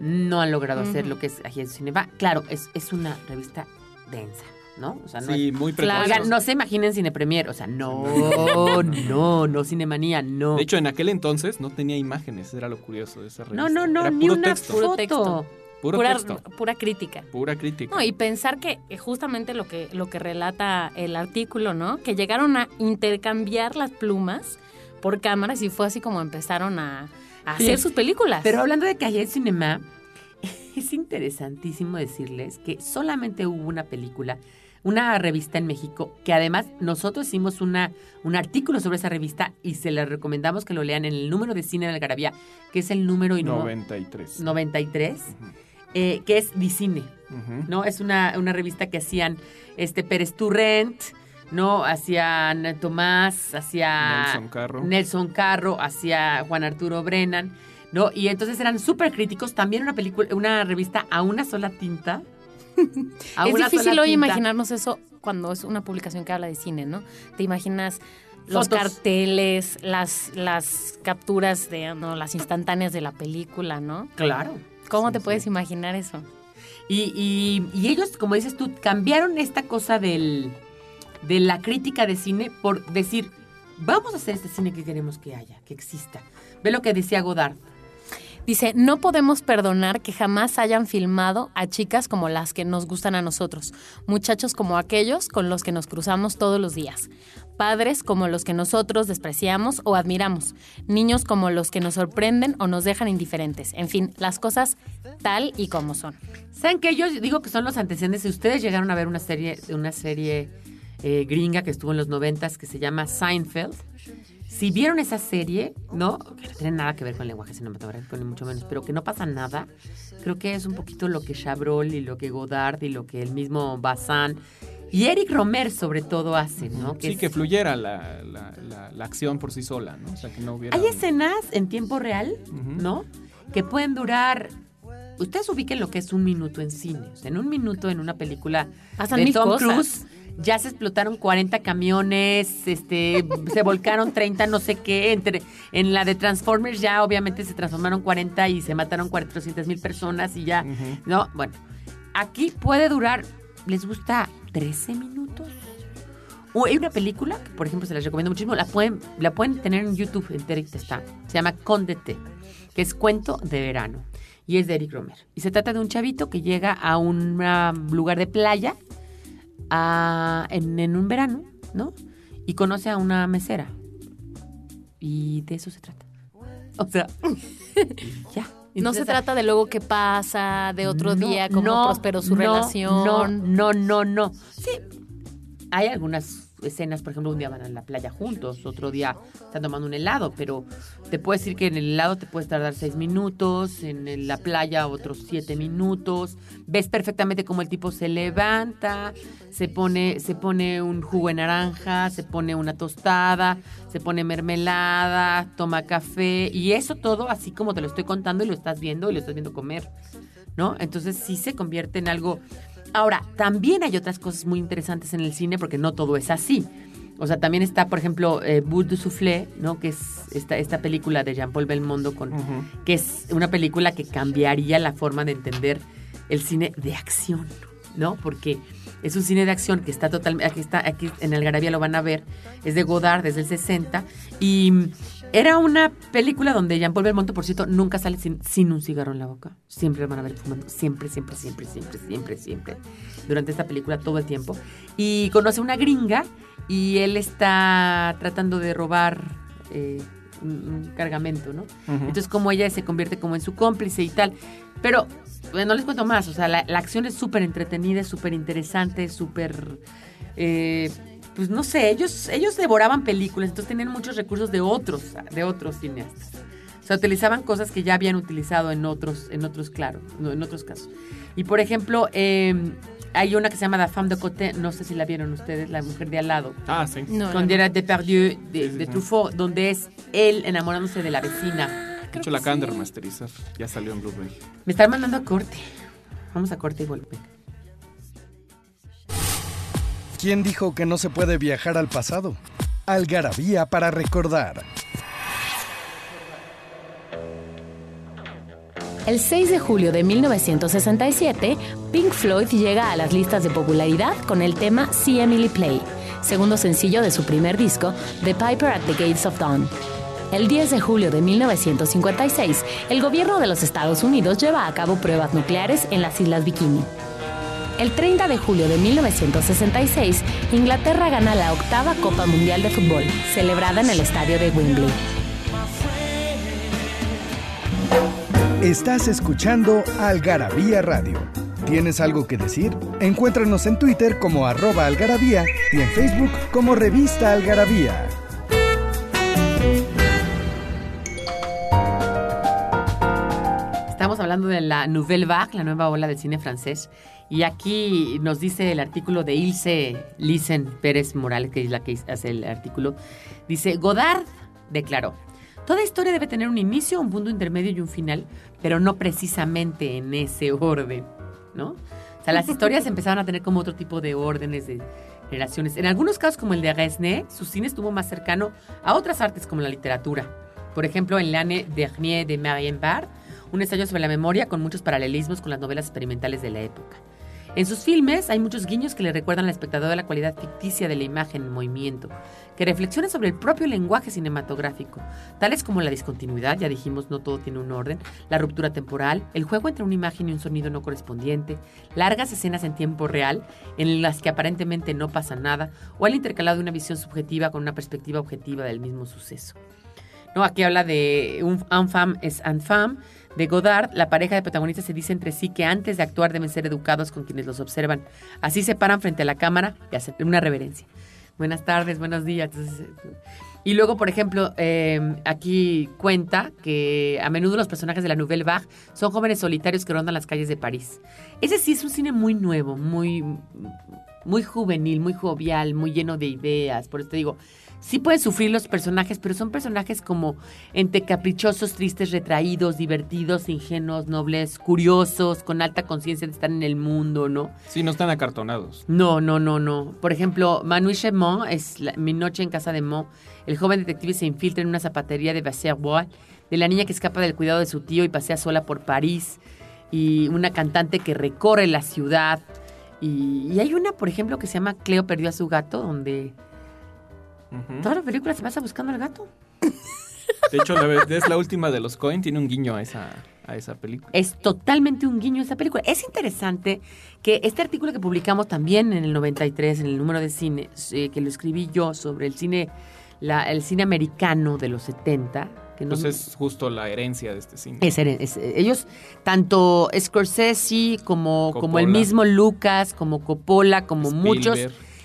No han logrado hacer lo que es aquí en cine. Va, claro, es, es una revista densa, ¿no? O sea, no Sí, es- muy precoz. Oigan, no se imaginen Cine Premier, o sea, no, no, no Cinemanía, no. De hecho, en aquel entonces no tenía imágenes, era lo curioso de esa revista. no, no, no, Era ni puro una texto, Puro foto. texto. Puro pura, texto, pura crítica. pura crítica. No, y pensar que eh, justamente lo que, lo que relata el artículo, ¿no? Que llegaron a intercambiar las plumas por cámaras y fue así como empezaron a, a hacer sus películas. Pero hablando de Cahiers Cinema, es interesantísimo decirles que solamente hubo una película, una revista en México, que además nosotros hicimos una, un artículo sobre esa revista y se les recomendamos que lo lean en el número de cine de Algarabía, que es el número y no- 93. 93, Ujú, eh, que es Dicine. ¿no? Es una, una revista que hacían este Pérez Turrent, ¿no? Hacían Tomás, hacía Nelson Carro. Nelson Carro, hacía Juan Arturo Brennan, ¿no? Y entonces eran súper críticos. También una película, una revista a una sola tinta. A es una difícil sola hoy tinta. imaginarnos eso cuando es una publicación que habla de cine, ¿no? Te imaginas los Fotos. carteles, las, las capturas de, no, las instantáneas de la película, ¿no? Claro. ¿Cómo Sí, te sí. puedes imaginar eso? Y, y- y ellos, como dices tú, cambiaron esta cosa del, de la crítica de cine por decir, vamos a hacer este cine que queremos que haya, que exista. Ve lo que decía Godard. Dice, no podemos perdonar que jamás hayan filmado a chicas como las que nos gustan a nosotros, muchachos como aquellos con los que nos cruzamos todos los días. padres como los que nosotros despreciamos o admiramos, niños como los que nos sorprenden o nos dejan indiferentes, en fin, las cosas tal y como son. ¿Saben qué? Yo digo que son los antecedentes. Si ustedes llegaron a ver una serie, una serie eh, gringa que estuvo en los noventas que se llama Seinfeld, si vieron esa serie, ¿no? Que no tiene nada que ver con el lenguaje cinematográfico, ni mucho menos, pero que no pasa nada, creo que es un poquito lo que Chabrol y lo que Godard y lo que el mismo Bazán y Eric Romer sobre todo hacen, ¿no? Sí, es- que fluyera la, la- la- la acción por sí sola, ¿no? O sea, que no hubiera... Hay escenas en tiempo real. ¿no? Que pueden durar. Ustedes ubiquen lo que es un minuto en cine. O sea, en un minuto en una película Pasan de Tom. Cruise ya se explotaron 40 camiones, este, se volcaron 30 no sé qué. Entre, en la de Transformers ya obviamente se transformaron 40 y se mataron 400 mil personas y ya. No, bueno. Aquí puede durar, ¿les gusta 13 minutos? O hay una película que, por ejemplo, se las recomiendo muchísimo. La pueden, la pueden tener en YouTube, enterita está. Se llama Condete, que es cuento de verano. Y es de Eric Romer. Y se trata de un chavito que llega a un lugar de playa a- en, en un verano, ¿no? Y conoce a una mesera. Y de eso se trata. O sea, ya. No se trata de luego qué pasa, de otro no, día, cómo no, prosperó su no, relación. No, no, no, no. Sí, hay algunas escenas, por ejemplo, un día van a la playa juntos, otro día están tomando un helado, pero te puedo decir que en el helado te puedes tardar seis minutos, en la playa otros siete minutos. Ves perfectamente cómo el tipo se levanta, se pone, se pone un jugo de naranja, se pone una tostada, se pone mermelada, toma café, y eso todo así como te lo estoy contando y lo estás viendo y lo estás viendo comer. ¿no? Entonces sí se convierte en algo. Ahora, también hay otras cosas muy interesantes en el cine porque no todo es así. O sea, también está, por ejemplo, eh, Bout de Soufflé, ¿no? Que es esta, esta película de Jean-Paul Belmondo, con, que es una película que cambiaría la forma de entender el cine de acción, ¿no? Porque es un cine de acción que está totalmente, aquí está, aquí en Algarabía lo van a ver, es de Godard desde el 60 y era una película donde Jean-Paul Belmondo, por cierto, nunca sale sin, sin un cigarro en la boca. Siempre van a ver fumando, siempre, siempre, siempre, siempre, siempre, siempre. Durante esta película todo el tiempo. Y conoce a una gringa y él está tratando de robar eh, un, un cargamento, ¿no? Entonces como ella se convierte como en su cómplice y tal. Pero bueno, no les cuento más, o sea, la, la acción es súper entretenida, súper interesante, súper... eh, pues no sé, ellos, ellos devoraban películas, entonces tenían muchos recursos de otros, de otros cineastas. O sea, utilizaban cosas que ya habían utilizado en otros, en otros, claro, no, en otros casos. Y por ejemplo, eh, hay una que se llama La Femme de Côté, no sé si la vieron ustedes, La Mujer de Al lado. Ah, sí. No, con no, Depardieu, de, sí, de sí. Truffaut, donde es él enamorándose de la vecina. De hecho, la acaban de remasterizar. Ya salió en Blu-ray. Me están mandando a corte. Vamos a corte y volvemos. ¿Quién dijo que no se puede viajar al pasado? Algarabía para recordar. El 6 de julio de 1967, Pink Floyd llega a las listas de popularidad con el tema See Emily Play, segundo sencillo de su primer disco, The Piper at the Gates of Dawn. El 10 de julio de 1956, el gobierno de los Estados Unidos lleva a cabo pruebas nucleares en las Islas Bikini. El 30 de julio de 1966, Inglaterra gana la octava Copa Mundial de Fútbol, celebrada en el estadio de Wembley. Estás escuchando Algarabía Radio. ¿Tienes algo que decir? Encuéntranos en Twitter como arroba algarabía y en Facebook como revista algarabía. Estamos hablando de la Nouvelle Vague, la nueva ola del cine francés. Y aquí nos dice el artículo de Ilse Lisen Pérez Morales, que es la que hace el artículo. Dice, Godard declaró, toda historia debe tener un inicio, un punto intermedio y un final, pero no precisamente en ese orden, ¿no? O sea, las historias empezaron a tener como otro tipo de órdenes de generaciones. En algunos casos, como el de Resnais, su cine estuvo más cercano a otras artes como la literatura. Por ejemplo, en L'année dernière de Marianne Barr, un ensayo sobre la memoria con muchos paralelismos con las novelas experimentales de la época. En sus filmes hay muchos guiños que le recuerdan al espectador la cualidad ficticia de la imagen en movimiento, que reflexionan sobre el propio lenguaje cinematográfico, tales como la discontinuidad, ya dijimos, no todo tiene un orden, la ruptura temporal, el juego entre una imagen y un sonido no correspondiente, largas escenas en tiempo real en las que aparentemente no pasa nada, o el intercalado de una visión subjetiva con una perspectiva objetiva del mismo suceso. No, aquí habla de un enfant es infâme de Godard. La pareja de protagonistas se dice entre sí que antes de actuar deben ser educados con quienes los observan. Así se paran frente a la cámara y hacen una reverencia. Buenas tardes, buenos días. Entonces, y luego, por ejemplo, eh, aquí cuenta que a menudo los personajes de la Nouvelle Vague son jóvenes solitarios que rondan las calles de París. Ese sí es un cine muy nuevo, muy, muy juvenil, muy jovial, muy lleno de ideas. Por eso te digo, sí pueden sufrir los personajes, pero son personajes como entre caprichosos, tristes, retraídos, divertidos, ingenuos, nobles, curiosos, con alta conciencia de estar en el mundo, ¿no? Sí, no están acartonados. No, no, no, no. Por ejemplo, Manu Chemont es la- Mi noche en casa de Mo. El joven detective se infiltra en una zapatería de Basserbois, de la niña que escapa del cuidado de su tío y pasea sola por París, y una cantante que recorre la ciudad. Y, y hay una, por ejemplo, que se llama Cleo perdió a su gato, donde Ujú. toda la película se pasa buscando al gato. De hecho, la- es la última de los Coen, tiene un guiño a esa, a esa película. Es totalmente un guiño esa película. Es interesante que este artículo que publicamos también en el 93, en el número de cine, eh, que lo escribí yo sobre el cine, la- el cine americano de los 70, que no Pues es justo la herencia de este cine. es- es- ellos, tanto Scorsese como, como el mismo Lucas, como Coppola, como muchos.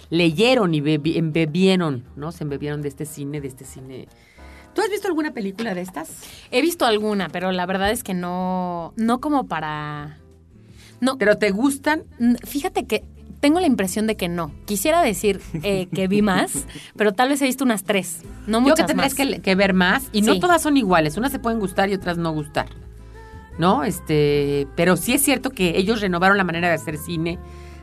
Leyeron y bebi- embebieron, ¿no? Se embebieron de este cine, de este cine. ¿Tú has visto alguna película de estas? He visto alguna, pero la verdad es que no, no como para... No, ¿Pero te gustan? fíjate que tengo la impresión de que no. Quisiera decir eh, que vi más, pero tal vez he visto unas tres, no Yo muchas que tendrías más. que, que ver más y no todas son iguales, unas se pueden gustar y otras no gustar. ¿No? Este, pero sí es cierto que ellos renovaron la manera de hacer cine,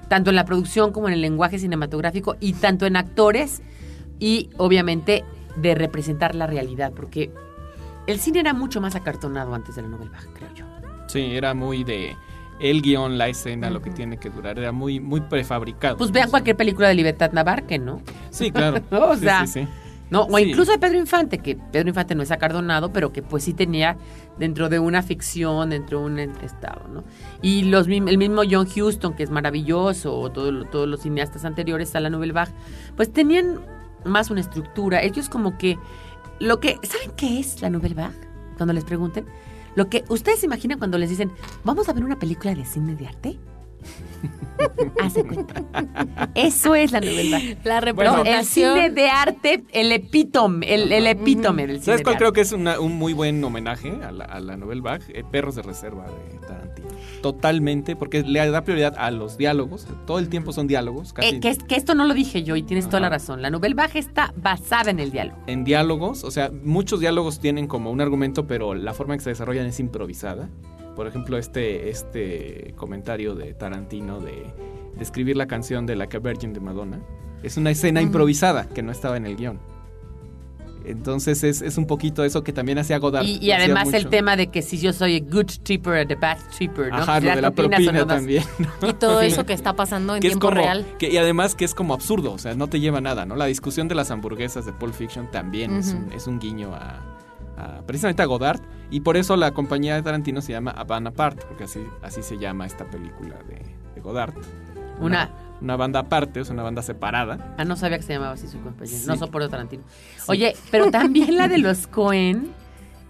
tanto en la producción como en el lenguaje cinematográfico y tanto en actores y obviamente de representar la realidad, porque el cine era mucho más acartonado antes de la novela baja, creo yo. Sí, era muy de el guion, la escena, lo que tiene que durar, era muy, muy prefabricado. Pues vean cualquier película de Libertad Navarque, ¿no? Sí, claro. O Sí, sí, sí. ¿No? O Sí. incluso de Pedro Infante, que Pedro Infante no es acardonado, pero que pues sí tenía dentro de una ficción, dentro de un estado, ¿no? Y los, el mismo John Huston, que es maravilloso, o todo todos los cineastas anteriores a la Nouvelle Vague, pues tenían más una estructura. Ellos como que, lo que, ¿saben qué es la Nouvelle Vague? Cuando les pregunten. Lo que ustedes se imaginan cuando les dicen, vamos a ver una película de cine de arte. Hace cuenta. Eso es la Vague. La No, el representación... cine de arte, el epítome, el, el epítome del cine ¿Sabes de cuál arte. creo que es una- un muy buen homenaje a la, a la Nouvelle Vague? Eh, Perros de Reserva de Tarantino. Totalmente, porque le da prioridad a los diálogos. Todo el tiempo son diálogos, casi Eh, que, es- que esto no lo dije yo y tienes toda la razón. La Nouvelle Vague está basada en el diálogo. en diálogos. O sea, muchos diálogos tienen como un argumento, pero la forma en que se desarrollan es improvisada. Por ejemplo, este, este comentario de Tarantino de describir la canción de Like a Virgin de Madonna. Es una escena improvisada que no estaba en el guion. Entonces es, es un poquito eso que también hacía Godard. Y, además el tema de que si yo soy a good tripper a bad tripper, ¿no? Ajá, das de la propina no también. Y todo Sí. eso que está pasando en que tiempo como, real. que- y además que es como absurdo, o sea, no te lleva a nada, ¿no? La discusión de las hamburguesas de Pulp Fiction también es, un, es un guiño a, a- precisamente a Godard y por eso la compañía de Tarantino se llama A Band Apart, porque así, así se llama esta película de, de Godard. Una, Una banda aparte, es una banda separada. ah, no sabía que se llamaba así su compañía. Sí. No soporto Tarantino. Oye, pero también la de los Cohen,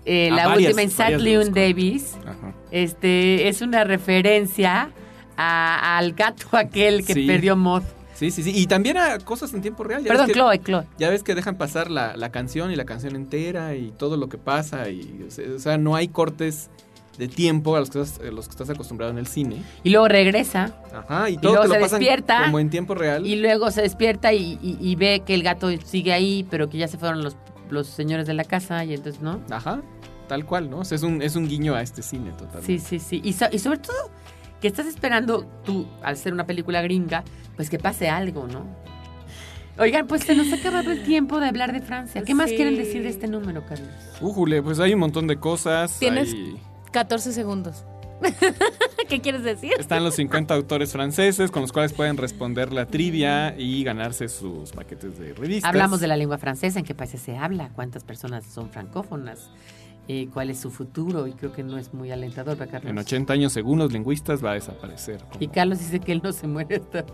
eh, Ah, la varias, última en de Leon. Davis, Ajá. este, es una referencia a- al gato aquel que Sí. perdió Moth. Sí, sí, sí. Y también a cosas en tiempo real. Ya Perdón, que, Chloe, Chloe. Ya ves que dejan pasar la, la canción y la canción entera y todo lo que pasa. Y, o sea, no hay cortes de tiempo a los que estás, a los que estás acostumbrado en el cine. Y luego regresa Ajá, y todo luego te lo se pasan despierta como en tiempo real. y luego se despierta y, y- y ve que el gato sigue ahí, pero que ya se fueron los, los señores de la casa y entonces, ¿no? Ajá, tal cual, ¿no? O sea, es un, es un guiño a este cine total. Sí, sí, sí. Y, so- y sobre todo que estás esperando tú, al ser una película gringa, pues que pase algo, ¿no? Oigan, pues se nos ha acabado el tiempo de hablar de Francia. ¿Qué más quieren decir de este número, Carlos? Újule, pues hay un montón de cosas. Tienes- hay- 14 segundos. ¿Qué quieres decir? Están los 50 autores franceses con los cuales pueden responder la trivia y ganarse sus paquetes de revistas. Hablamos de la lengua francesa, en qué países se habla, cuántas personas son francófonas, eh, cuál es su futuro, y creo que no es muy alentador, ¿verdad, Carlos? En 80 años, según los lingüistas, va a desaparecer. Y Carlos dice que él no se muere hasta...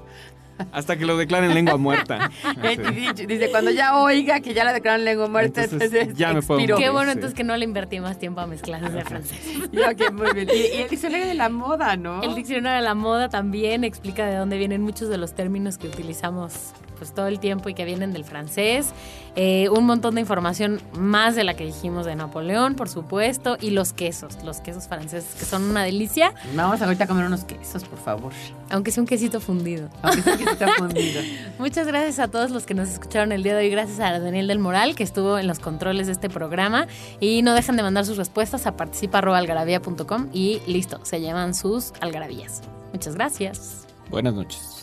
Hasta que lo declaren lengua muerta. Dice, cuando ya oiga que ya la declararon lengua muerta, Entonces, entonces ya me puedo morir. Qué bueno sí. entonces que no le invertí más tiempo a mis clases de francés. Muy bien. Y, y el diccionario de la moda, ¿no? El diccionario de la moda también explica de dónde vienen muchos de los términos que utilizamos pues todo el tiempo y que vienen del francés. Eh, un montón de información más de la que dijimos de Napoleón, por supuesto, y los quesos, los quesos franceses que son una delicia, Vamos ahorita a comer unos quesos, por favor. aunque sea un quesito fundido. Aunque sea que está fundido. Muchas gracias a todos los que nos escucharon el día de hoy. Gracias a Daniel del Moral, que estuvo en los controles de este programa. Y no dejen de mandar sus respuestas a participa.algarabía.com y listo, se llevan sus algarabías. Muchas gracias. Buenas noches.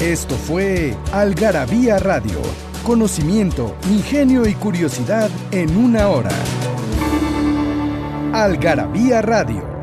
Esto fue Algarabía Radio. Conocimiento, ingenio y curiosidad en una hora. Algarabía Radio.